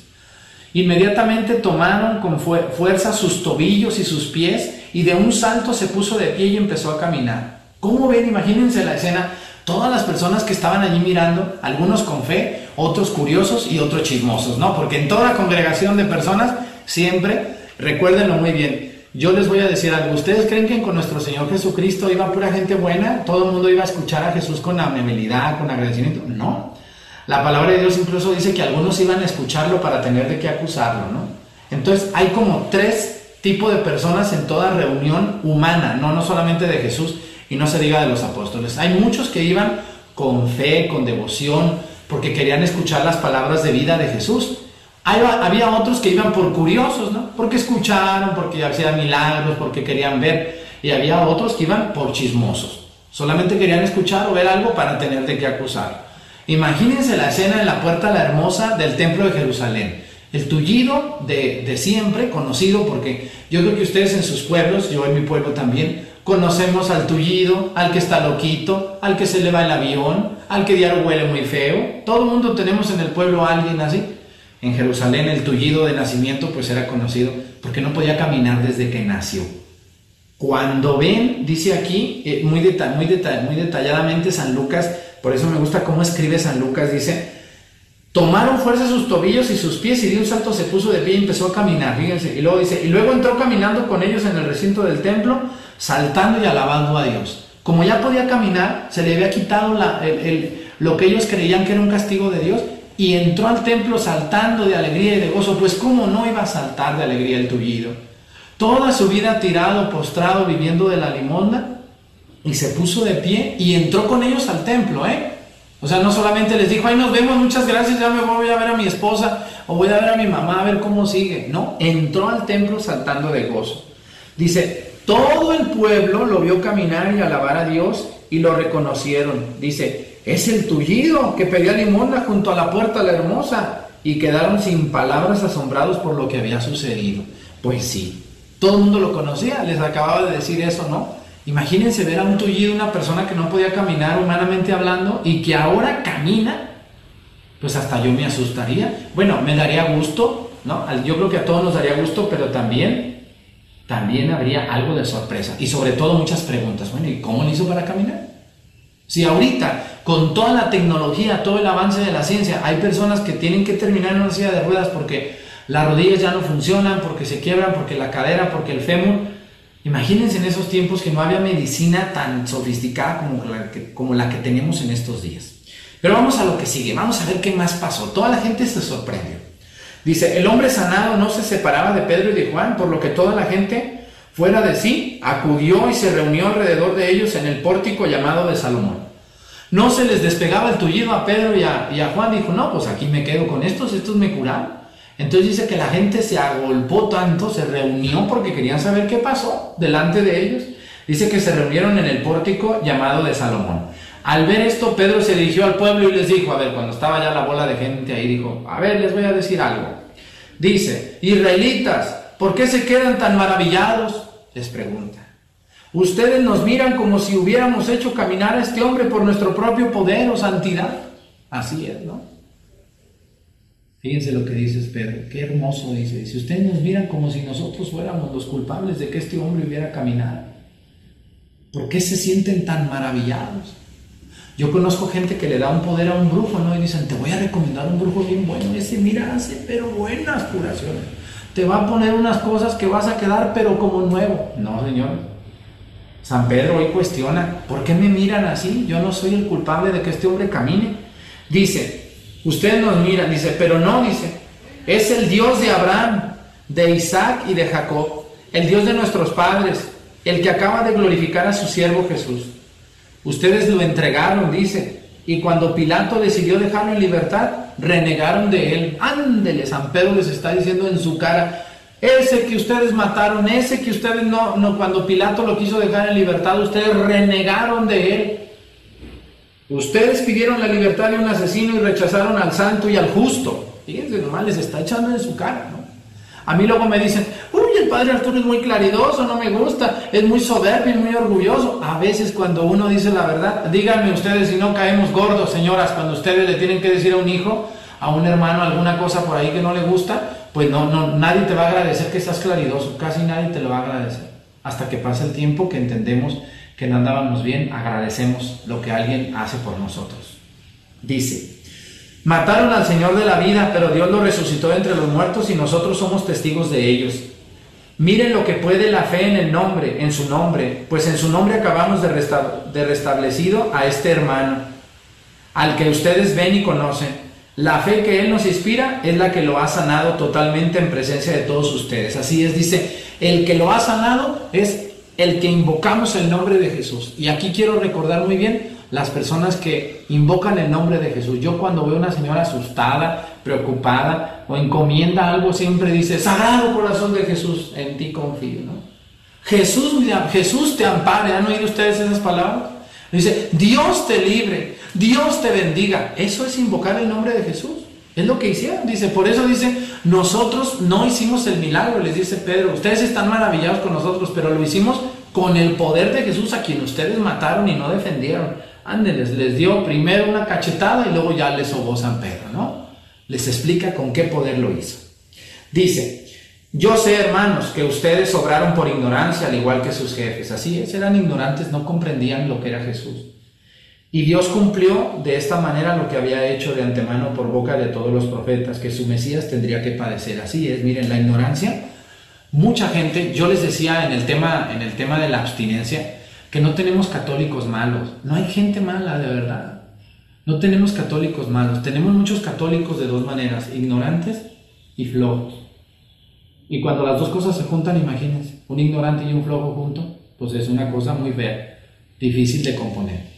Inmediatamente tomaron con fuerza sus tobillos y sus pies y de un salto se puso de pie y empezó a caminar. ¿Cómo ven? Imagínense la escena. Todas las personas que estaban allí mirando, algunos con fe, otros curiosos y otros chismosos, ¿no? Porque en toda congregación de personas siempre, recuérdenlo muy bien, yo les voy a decir algo. ¿Ustedes creen que con nuestro Señor Jesucristo iba pura gente buena? ¿Todo el mundo iba a escuchar a Jesús con amabilidad, con agradecimiento? No. La palabra de Dios incluso dice que algunos iban a escucharlo para tener de qué acusarlo, ¿no? Entonces hay como tres tipos de personas en toda reunión humana, no, no solamente de Jesús y no se diga de los apóstoles. Hay muchos que iban con fe, con devoción, porque querían escuchar las palabras de vida de Jesús había otros que iban por curiosos, ¿no? Porque escucharon, porque hacían milagros, porque querían ver. Y había otros que iban por chismosos. Solamente querían escuchar o ver algo para tener de qué acusar. Imagínense la escena en la puerta la hermosa del templo de Jerusalén. El tullido de, de siempre, conocido porque yo creo que ustedes en sus pueblos, yo en mi pueblo también, conocemos al tullido, al que está loquito, al que se le va el avión, al que diario huele muy feo. Todo el mundo tenemos en el pueblo a alguien así. En Jerusalén el tullido de nacimiento pues era conocido porque no podía caminar desde que nació. Cuando ven, dice aquí, eh, muy, detalladamente San Lucas, por eso me gusta cómo escribe San Lucas, dice, tomaron fuerza sus tobillos y sus pies y de un salto se puso de pie y empezó a caminar, fíjense, y luego dice, y luego entró caminando con ellos en el recinto del templo, saltando y alabando a Dios. Como ya podía caminar, se le había quitado la, lo que ellos creían que era un castigo de Dios, y entró al templo saltando de alegría y de gozo, pues cómo no iba a saltar de alegría el tullido. Toda su vida tirado, postrado, viviendo de la limonda, y se puso de pie y entró con ellos al templo, ¿eh? O sea, no solamente les dijo, ay, nos vemos, muchas gracias, ya me voy a ver a mi esposa o voy a ver a mi mamá a ver cómo sigue. No, entró al templo saltando de gozo. Dice, todo el pueblo lo vio caminar y alabar a Dios y lo reconocieron. Dice, es el tullido que pedía limonda junto a la puerta la hermosa y quedaron sin palabras asombrados por lo que había sucedido. Pues sí, todo el mundo lo conocía, les acababa de decir eso, ¿no? Imagínense ver a un tullido, una persona que no podía caminar humanamente hablando y que ahora camina, pues hasta yo me asustaría. Bueno, me daría gusto, ¿no? Yo creo que a todos nos daría gusto, pero también, también habría algo de sorpresa y sobre todo muchas preguntas. Bueno, ¿y cómo le hizo para caminar? Si ahorita con toda la tecnología, todo el avance de la ciencia, hay personas que tienen que terminar en una silla de ruedas porque las rodillas ya no funcionan, porque se quiebran, porque la cadera, porque el fémur. Imagínense en esos tiempos que no había medicina tan sofisticada como la que, como la que tenemos en estos días. Pero vamos a lo que sigue, vamos a ver qué más pasó. Toda la gente se sorprendió. Dice, el hombre sanado no se separaba de Pedro y de Juan, por lo que toda la gente, fuera de sí, acudió y se reunió alrededor de ellos en el pórtico llamado de Salomón. No se les despegaba el tullido a Pedro y a, Juan. Dijo, no, pues aquí me quedo con estos, estos me curaron. Entonces dice que la gente se agolpó tanto, se reunió porque querían saber qué pasó delante de ellos. Dice que se reunieron en el pórtico llamado de Salomón. Al ver esto, Pedro se dirigió al pueblo y les dijo, a ver, cuando estaba ya la bola de gente ahí, dijo, a ver, les voy a decir algo. Dice, israelitas, ¿por qué se quedan tan maravillados? Les pregunta. Ustedes nos miran como si hubiéramos hecho caminar a este hombre por nuestro propio poder o santidad. Así es, ¿no? Fíjense lo que dice Pedro, qué hermoso dice. Si ustedes nos miran como si nosotros fuéramos los culpables de que este hombre hubiera caminado, ¿por qué se sienten tan maravillados? Yo conozco gente que le da un poder a un brujo, ¿no? Y dicen, te voy a recomendar un brujo bien bueno. Ese, mira, hace pero buenas curaciones. Te va a poner unas cosas que vas a quedar, pero como nuevo. No, señor. San Pedro hoy cuestiona, ¿por qué me miran así? Yo no soy el culpable de que este hombre camine. Dice, ustedes nos miran, dice, pero no, dice, es el Dios de Abraham, de Isaac y de Jacob, el Dios de nuestros padres, el que acaba de glorificar a su siervo Jesús. Ustedes lo entregaron, dice, y cuando Pilato decidió dejarlo en libertad, renegaron de él. Ándele, San Pedro les está diciendo en su cara, ese que ustedes mataron, ese que ustedes no, no, cuando Pilato lo quiso dejar en libertad, ustedes renegaron de él. Ustedes pidieron la libertad de un asesino y rechazaron al santo y al justo. Fíjense, nomás les está echando en su cara, ¿no? A mí luego me dicen, uy, el padre Arturo es muy claridoso, no me gusta, es muy soberbio, muy orgulloso. A veces cuando uno dice la verdad, díganme ustedes si no caemos gordos, señoras, cuando ustedes le tienen que decir a un hijo, a un hermano, alguna cosa por ahí que no le gusta, pues no, no, nadie te va a agradecer que estás claridoso, casi nadie te lo va a agradecer. Hasta que pase el tiempo que entendemos que no andábamos bien, agradecemos lo que alguien hace por nosotros. Dice, Mataron al Señor de la vida, pero Dios lo resucitó entre los muertos y nosotros somos testigos de ellos. Miren lo que puede la fe en el nombre, en su nombre, pues en su nombre acabamos de, de restablecido a este hermano, al que ustedes ven y conocen. La fe que Él nos inspira es la que lo ha sanado totalmente en presencia de todos ustedes. Así es, dice, el que lo ha sanado es el que invocamos el nombre de Jesús. Y aquí quiero recordar muy bien las personas que invocan el nombre de Jesús. Yo cuando veo a una señora asustada, preocupada o encomienda algo, siempre dice, Sagrado Corazón de Jesús, en ti confío. ¿no? Jesús, Jesús te ampare. ¿Han oído ustedes esas palabras? Dice, Dios te libre, Dios te bendiga. Eso es invocar el nombre de Jesús. Es lo que hicieron. Dice, por eso dice, nosotros no hicimos el milagro, les dice Pedro. Ustedes están maravillados con nosotros, pero lo hicimos con el poder de Jesús a quien ustedes mataron y no defendieron. Ándeles, les dio primero una cachetada y luego ya les sobó San Pedro, ¿no? Les explica con qué poder lo hizo. Dice, yo sé, hermanos, que ustedes sobraron por ignorancia, al igual que sus jefes. Así es, eran ignorantes, no comprendían lo que era Jesús. Y Dios cumplió de esta manera lo que había hecho de antemano por boca de todos los profetas, que su Mesías tendría que padecer. Así es, miren, la ignorancia. Mucha gente, yo les decía en el tema, en el tema de la abstinencia, que no tenemos católicos malos. No hay gente mala, de verdad. No tenemos católicos malos. Tenemos muchos católicos de dos maneras, ignorantes y flojos. Y cuando las dos cosas se juntan, imagínense, un ignorante y un flojo junto, pues es una cosa muy fea, difícil de componer.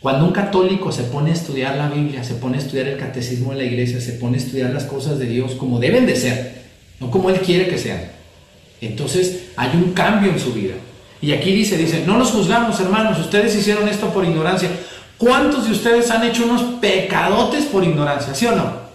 Cuando un católico se pone a estudiar la Biblia, se pone a estudiar el catecismo de la iglesia, se pone a estudiar las cosas de Dios como deben de ser, no como Él quiere que sean, entonces hay un cambio en su vida. Y aquí dice, dice, no los juzgamos hermanos, ustedes hicieron esto por ignorancia. ¿Cuántos de ustedes han hecho unos pecadotes por ignorancia? ¿Sí o no?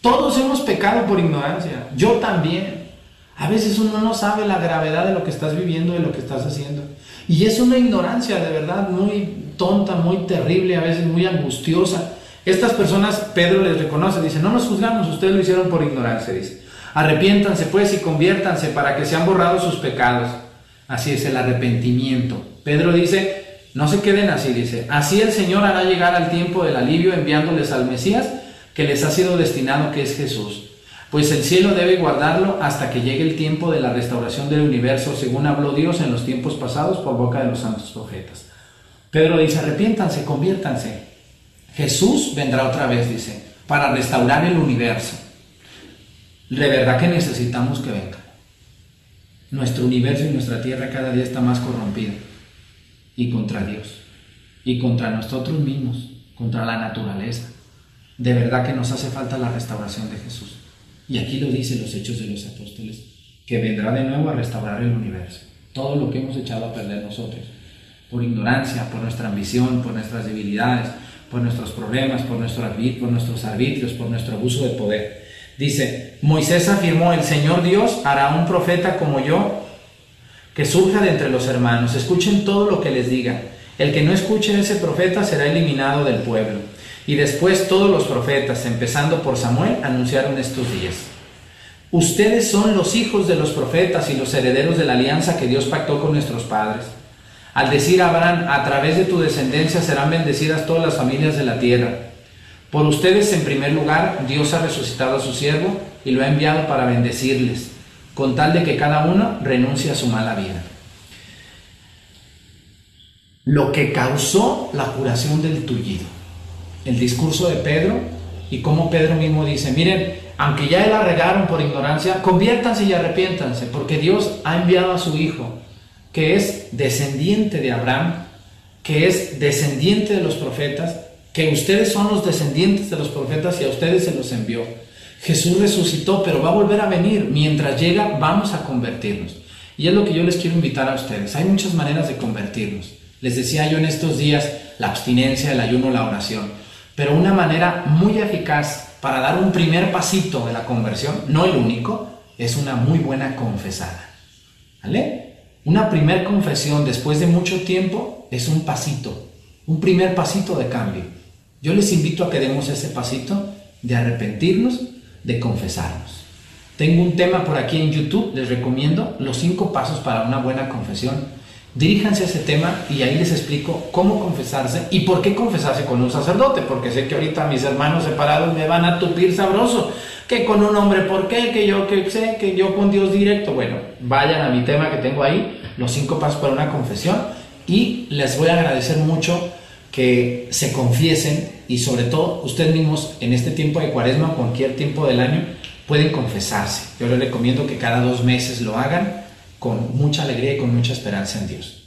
Todos hemos pecado por ignorancia. Yo también. A veces uno no sabe la gravedad de lo que estás viviendo, de lo que estás haciendo. Y es una ignorancia de verdad muy tonta, muy terrible, a veces muy angustiosa. Estas personas, Pedro les reconoce, dice, no nos juzgamos, ustedes lo hicieron por ignorancia, dice. Arrepiéntanse pues y conviértanse para que sean borrados sus pecados Así es el arrepentimiento. Pedro dice, no se queden así, dice, así el Señor hará llegar al tiempo del alivio enviándoles al Mesías que les ha sido destinado, que es Jesús. Pues el cielo debe guardarlo hasta que llegue el tiempo de la restauración del universo, según habló Dios en los tiempos pasados por boca de los santos profetas. Pedro dice, arrepiéntanse, conviértanse. Jesús vendrá otra vez, dice, para restaurar el universo. De verdad que necesitamos que venga. Nuestro universo y nuestra tierra cada día está más corrompida y contra Dios y contra nosotros mismos, contra la naturaleza. De verdad que nos hace falta la restauración de Jesús. Y aquí lo dicen los hechos de los apóstoles, que vendrá de nuevo a restaurar el universo. Todo lo que hemos echado a perder nosotros, por ignorancia, por nuestra ambición, por nuestras debilidades, por nuestros problemas, por, nuestro, por nuestros arbitrios, por nuestro abuso de poder. Dice, Moisés afirmó, el Señor Dios hará un profeta como yo que surja de entre los hermanos. Escuchen todo lo que les diga. El que no escuche ese profeta será eliminado del pueblo. Y después todos los profetas, empezando por Samuel, anunciaron estos días. Ustedes son los hijos de los profetas y los herederos de la alianza que Dios pactó con nuestros padres. Al decir a Abraham, a través de tu descendencia serán bendecidas todas las familias de la tierra. Por ustedes, en primer lugar, Dios ha resucitado a su siervo y lo ha enviado para bendecirles, con tal de que cada uno renuncie a su mala vida. Lo que causó la curación del tullido, el discurso de Pedro y cómo Pedro mismo dice, miren, aunque ya la regaron por ignorancia, conviértanse y arrepiéntanse, porque Dios ha enviado a su Hijo, que es descendiente de Abraham, que es descendiente de los profetas, que ustedes son los descendientes de los profetas y a ustedes se los envió. Jesús resucitó, pero va a volver a venir. Mientras llega, vamos a convertirnos. Y es lo que yo les quiero invitar a ustedes. Hay muchas maneras de convertirnos. Les decía yo en estos días la abstinencia, el ayuno, la oración. Pero una manera muy eficaz para dar un primer pasito de la conversión, no el único, es una muy buena confesada. ¿Vale? Una primer confesión después de mucho tiempo es un pasito, un primer pasito de cambio. Yo les invito a que demos ese pasito de arrepentirnos, de confesarnos. Tengo un tema por aquí en YouTube, les recomiendo los cinco pasos para una buena confesión Diríjanse a ese tema y ahí les explico cómo confesarse y por qué confesarse con un sacerdote, porque sé que ahorita mis hermanos separados me van a tupir sabroso, que con un hombre, ¿por qué? Que yo que sé, que yo con Dios directo. Bueno, vayan a mi tema que tengo ahí, los cinco pasos para una confesión, y les voy a agradecer mucho que se confiesen y sobre todo ustedes mismos en este tiempo de cuaresma cualquier tiempo del año pueden confesarse. Yo les recomiendo que cada dos meses lo hagan con mucha alegría y con mucha esperanza en Dios.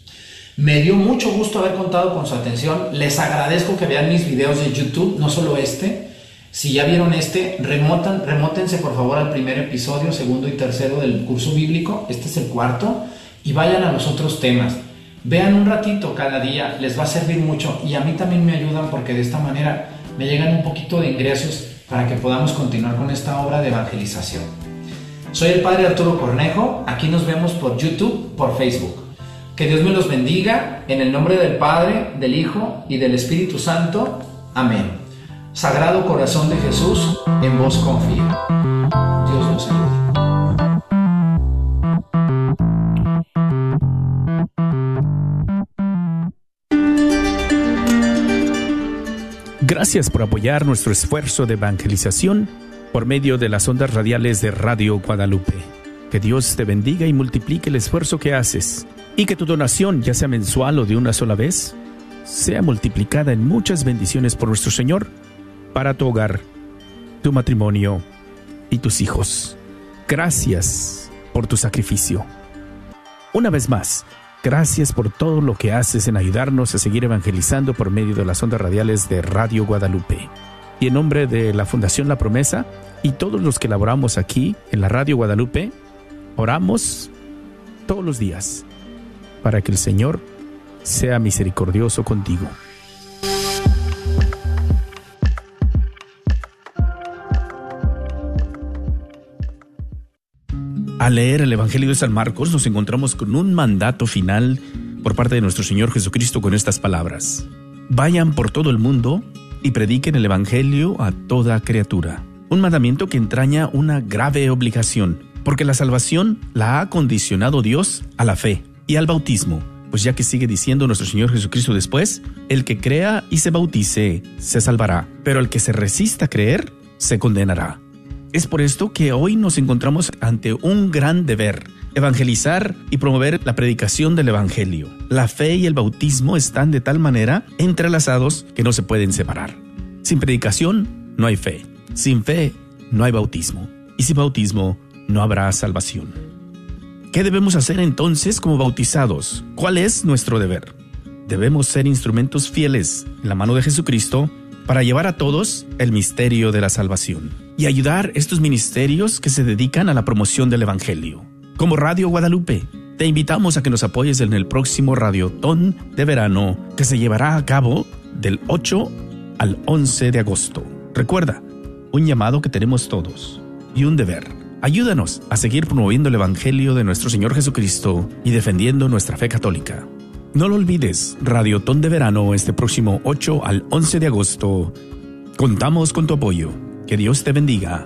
Me dio mucho gusto haber contado con su atención. Les agradezco que vean mis videos de YouTube, no solo este. Si ya vieron este, remotan, remótense por favor al primer episodio, segundo y tercero del curso bíblico. Este es el cuarto. Y vayan a los otros temas. Vean un ratito cada día, les va a servir mucho. Y a mí también me ayudan porque de esta manera me llegan un poquito de ingresos para que podamos continuar con esta obra de evangelización. Soy el Padre Arturo Cornejo, aquí nos vemos por YouTube, por Facebook. Que Dios me los bendiga, en el nombre del Padre, del Hijo y del Espíritu Santo. Amén. Sagrado Corazón de Jesús, en vos confío. Gracias por apoyar nuestro esfuerzo de evangelización por medio de las ondas radiales de Radio Guadalupe. Que Dios te bendiga y multiplique el esfuerzo que haces y que tu donación, ya sea mensual o de una sola vez, sea multiplicada en muchas bendiciones por nuestro Señor para tu hogar, tu matrimonio y tus hijos. Gracias por tu sacrificio. Una vez más, gracias por todo lo que haces en ayudarnos a seguir evangelizando por medio de las ondas radiales de Radio Guadalupe y en nombre de la Fundación La Promesa y todos los que laboramos aquí en la Radio Guadalupe, oramos todos los días para que el Señor sea misericordioso contigo. Al leer el Evangelio de San Marcos nos encontramos con un mandato final por parte de nuestro Señor Jesucristo con estas palabras. Vayan por todo el mundo y prediquen el Evangelio a toda criatura. Un mandamiento que entraña una grave obligación, porque la salvación la ha condicionado Dios a la fe y al bautismo, pues ya que sigue diciendo nuestro Señor Jesucristo después, el que crea y se bautice se salvará, pero el que se resista a creer se condenará. Es por esto que hoy nos encontramos ante un gran deber, evangelizar y promover la predicación del Evangelio. La fe y el bautismo están de tal manera entrelazados que no se pueden separar. Sin predicación no hay fe, sin fe no hay bautismo, y sin bautismo no habrá salvación. ¿Qué debemos hacer entonces como bautizados? ¿Cuál es nuestro deber? Debemos ser instrumentos fieles en la mano de Jesucristo para llevar a todos el misterio de la salvación y ayudar estos ministerios que se dedican a la promoción del Evangelio. Como Radio Guadalupe, te invitamos a que nos apoyes en el próximo Radiotón de verano que se llevará a cabo del 8 al 11 de agosto. Recuerda, un llamado que tenemos todos y un deber. Ayúdanos a seguir promoviendo el Evangelio de nuestro Señor Jesucristo y defendiendo nuestra fe católica. No lo olvides, Radiotón de Verano este próximo 8 al 11 de agosto. Contamos con tu apoyo. Que Dios te bendiga.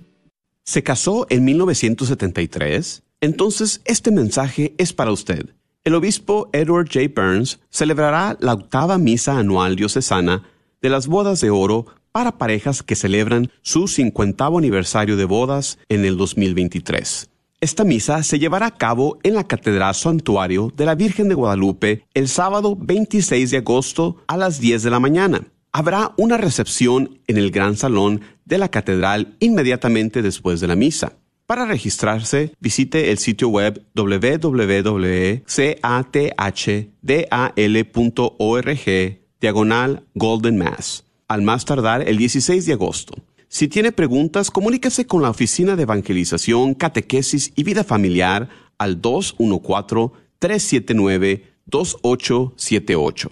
¿Se casó en 1973? Entonces este mensaje es para usted. El obispo Edward J. Burns celebrará la octava misa anual diocesana de las bodas de oro para parejas que celebran su 50 aniversario de bodas en el 2023. Esta misa se llevará a cabo en la Catedral Santuario de la Virgen de Guadalupe el sábado 26 de agosto a las 10 de la mañana. Habrá una recepción en el Gran Salón de la Catedral inmediatamente después de la misa. Para registrarse, visite el sitio web www.cathdal.org diagonal Golden Mass, al más tardar el 16 de agosto. Si tiene preguntas, comuníquese con la Oficina de Evangelización, Catequesis y Vida Familiar al 214-379-2878.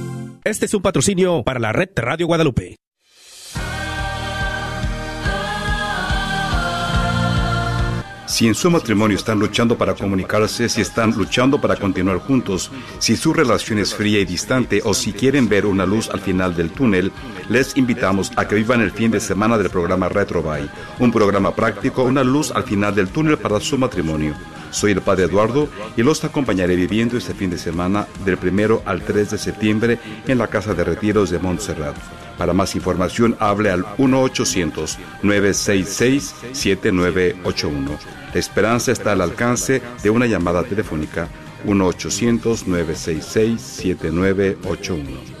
Este es un patrocinio para la red Radio Guadalupe. Si en su matrimonio están luchando para comunicarse, si están luchando para continuar juntos, si su relación es fría y distante o si quieren ver una luz al final del túnel, les invitamos a que vivan el fin de semana del programa Retrobay, un programa práctico, una luz al final del túnel para su matrimonio. Soy el Padre Eduardo y los acompañaré viviendo este fin de semana del primero al 3 de septiembre en la Casa de Retiros de Montserrat. Para más información, hable al 1-800-966-7981. La esperanza está al alcance de una llamada telefónica 1-800-966-7981.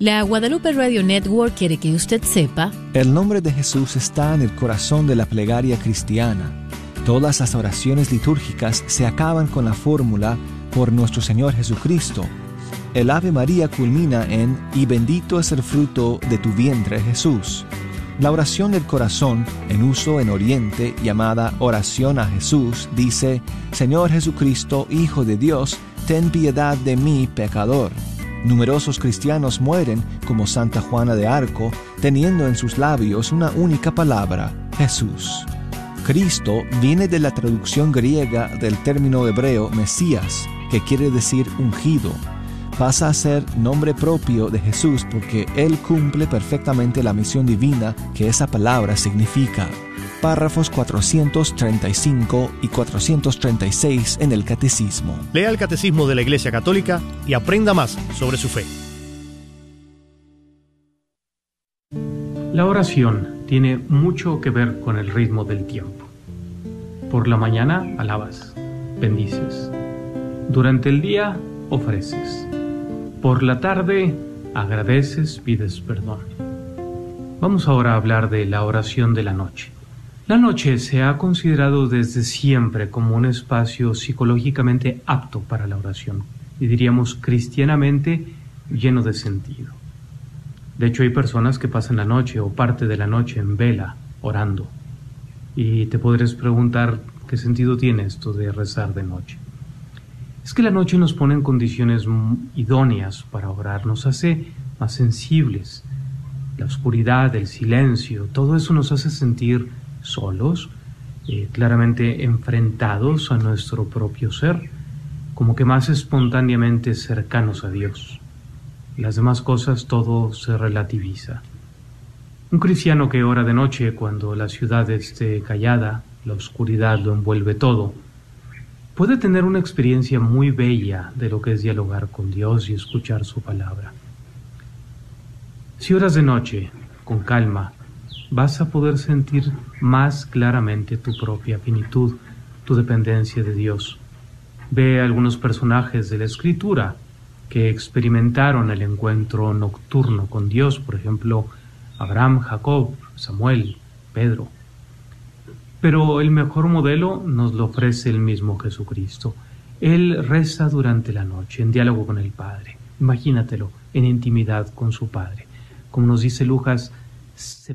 La Guadalupe Radio Network quiere que usted sepa. El nombre de Jesús está en el corazón de la plegaria cristiana. Todas las oraciones litúrgicas se acaban con la fórmula por nuestro Señor Jesucristo. El Ave María culmina en Y bendito es el fruto de tu vientre Jesús. La oración del corazón, en uso en Oriente, llamada oración a Jesús, dice, Señor Jesucristo, Hijo de Dios, ten piedad de mí, pecador. Numerosos cristianos mueren como Santa Juana de Arco, teniendo en sus labios una única palabra, Jesús. Cristo viene de la traducción griega del término hebreo Mesías, que quiere decir ungido. Pasa a ser nombre propio de Jesús porque Él cumple perfectamente la misión divina que esa palabra significa párrafos 435 y 436 en el Catecismo. Lea el Catecismo de la Iglesia Católica y aprenda más sobre su fe. La oración tiene mucho que ver con el ritmo del tiempo. Por la mañana alabas, bendices. Durante el día ofreces. Por la tarde agradeces, pides perdón. Vamos ahora a hablar de la oración de la noche. La noche se ha considerado desde siempre como un espacio psicológicamente apto para la oración y diríamos cristianamente lleno de sentido. De hecho, hay personas que pasan la noche o parte de la noche en vela, orando. Y te podrías preguntar qué sentido tiene esto de rezar de noche. Es que la noche nos pone en condiciones idóneas para orar, nos hace más sensibles. La oscuridad, el silencio, todo eso nos hace sentir solos, eh, claramente enfrentados a nuestro propio ser, como que más espontáneamente cercanos a Dios. Las demás cosas todo se relativiza. Un cristiano que ora de noche cuando la ciudad esté callada, la oscuridad lo envuelve todo, puede tener una experiencia muy bella de lo que es dialogar con Dios y escuchar su palabra. Si oras de noche, con calma, vas a poder sentir más claramente tu propia finitud, tu dependencia de Dios. Ve algunos personajes de la escritura que experimentaron el encuentro nocturno con Dios, por ejemplo, Abraham, Jacob, Samuel, Pedro. Pero el mejor modelo nos lo ofrece el mismo Jesucristo. Él reza durante la noche, en diálogo con el Padre. Imagínatelo, en intimidad con su Padre. Como nos dice Lucas, se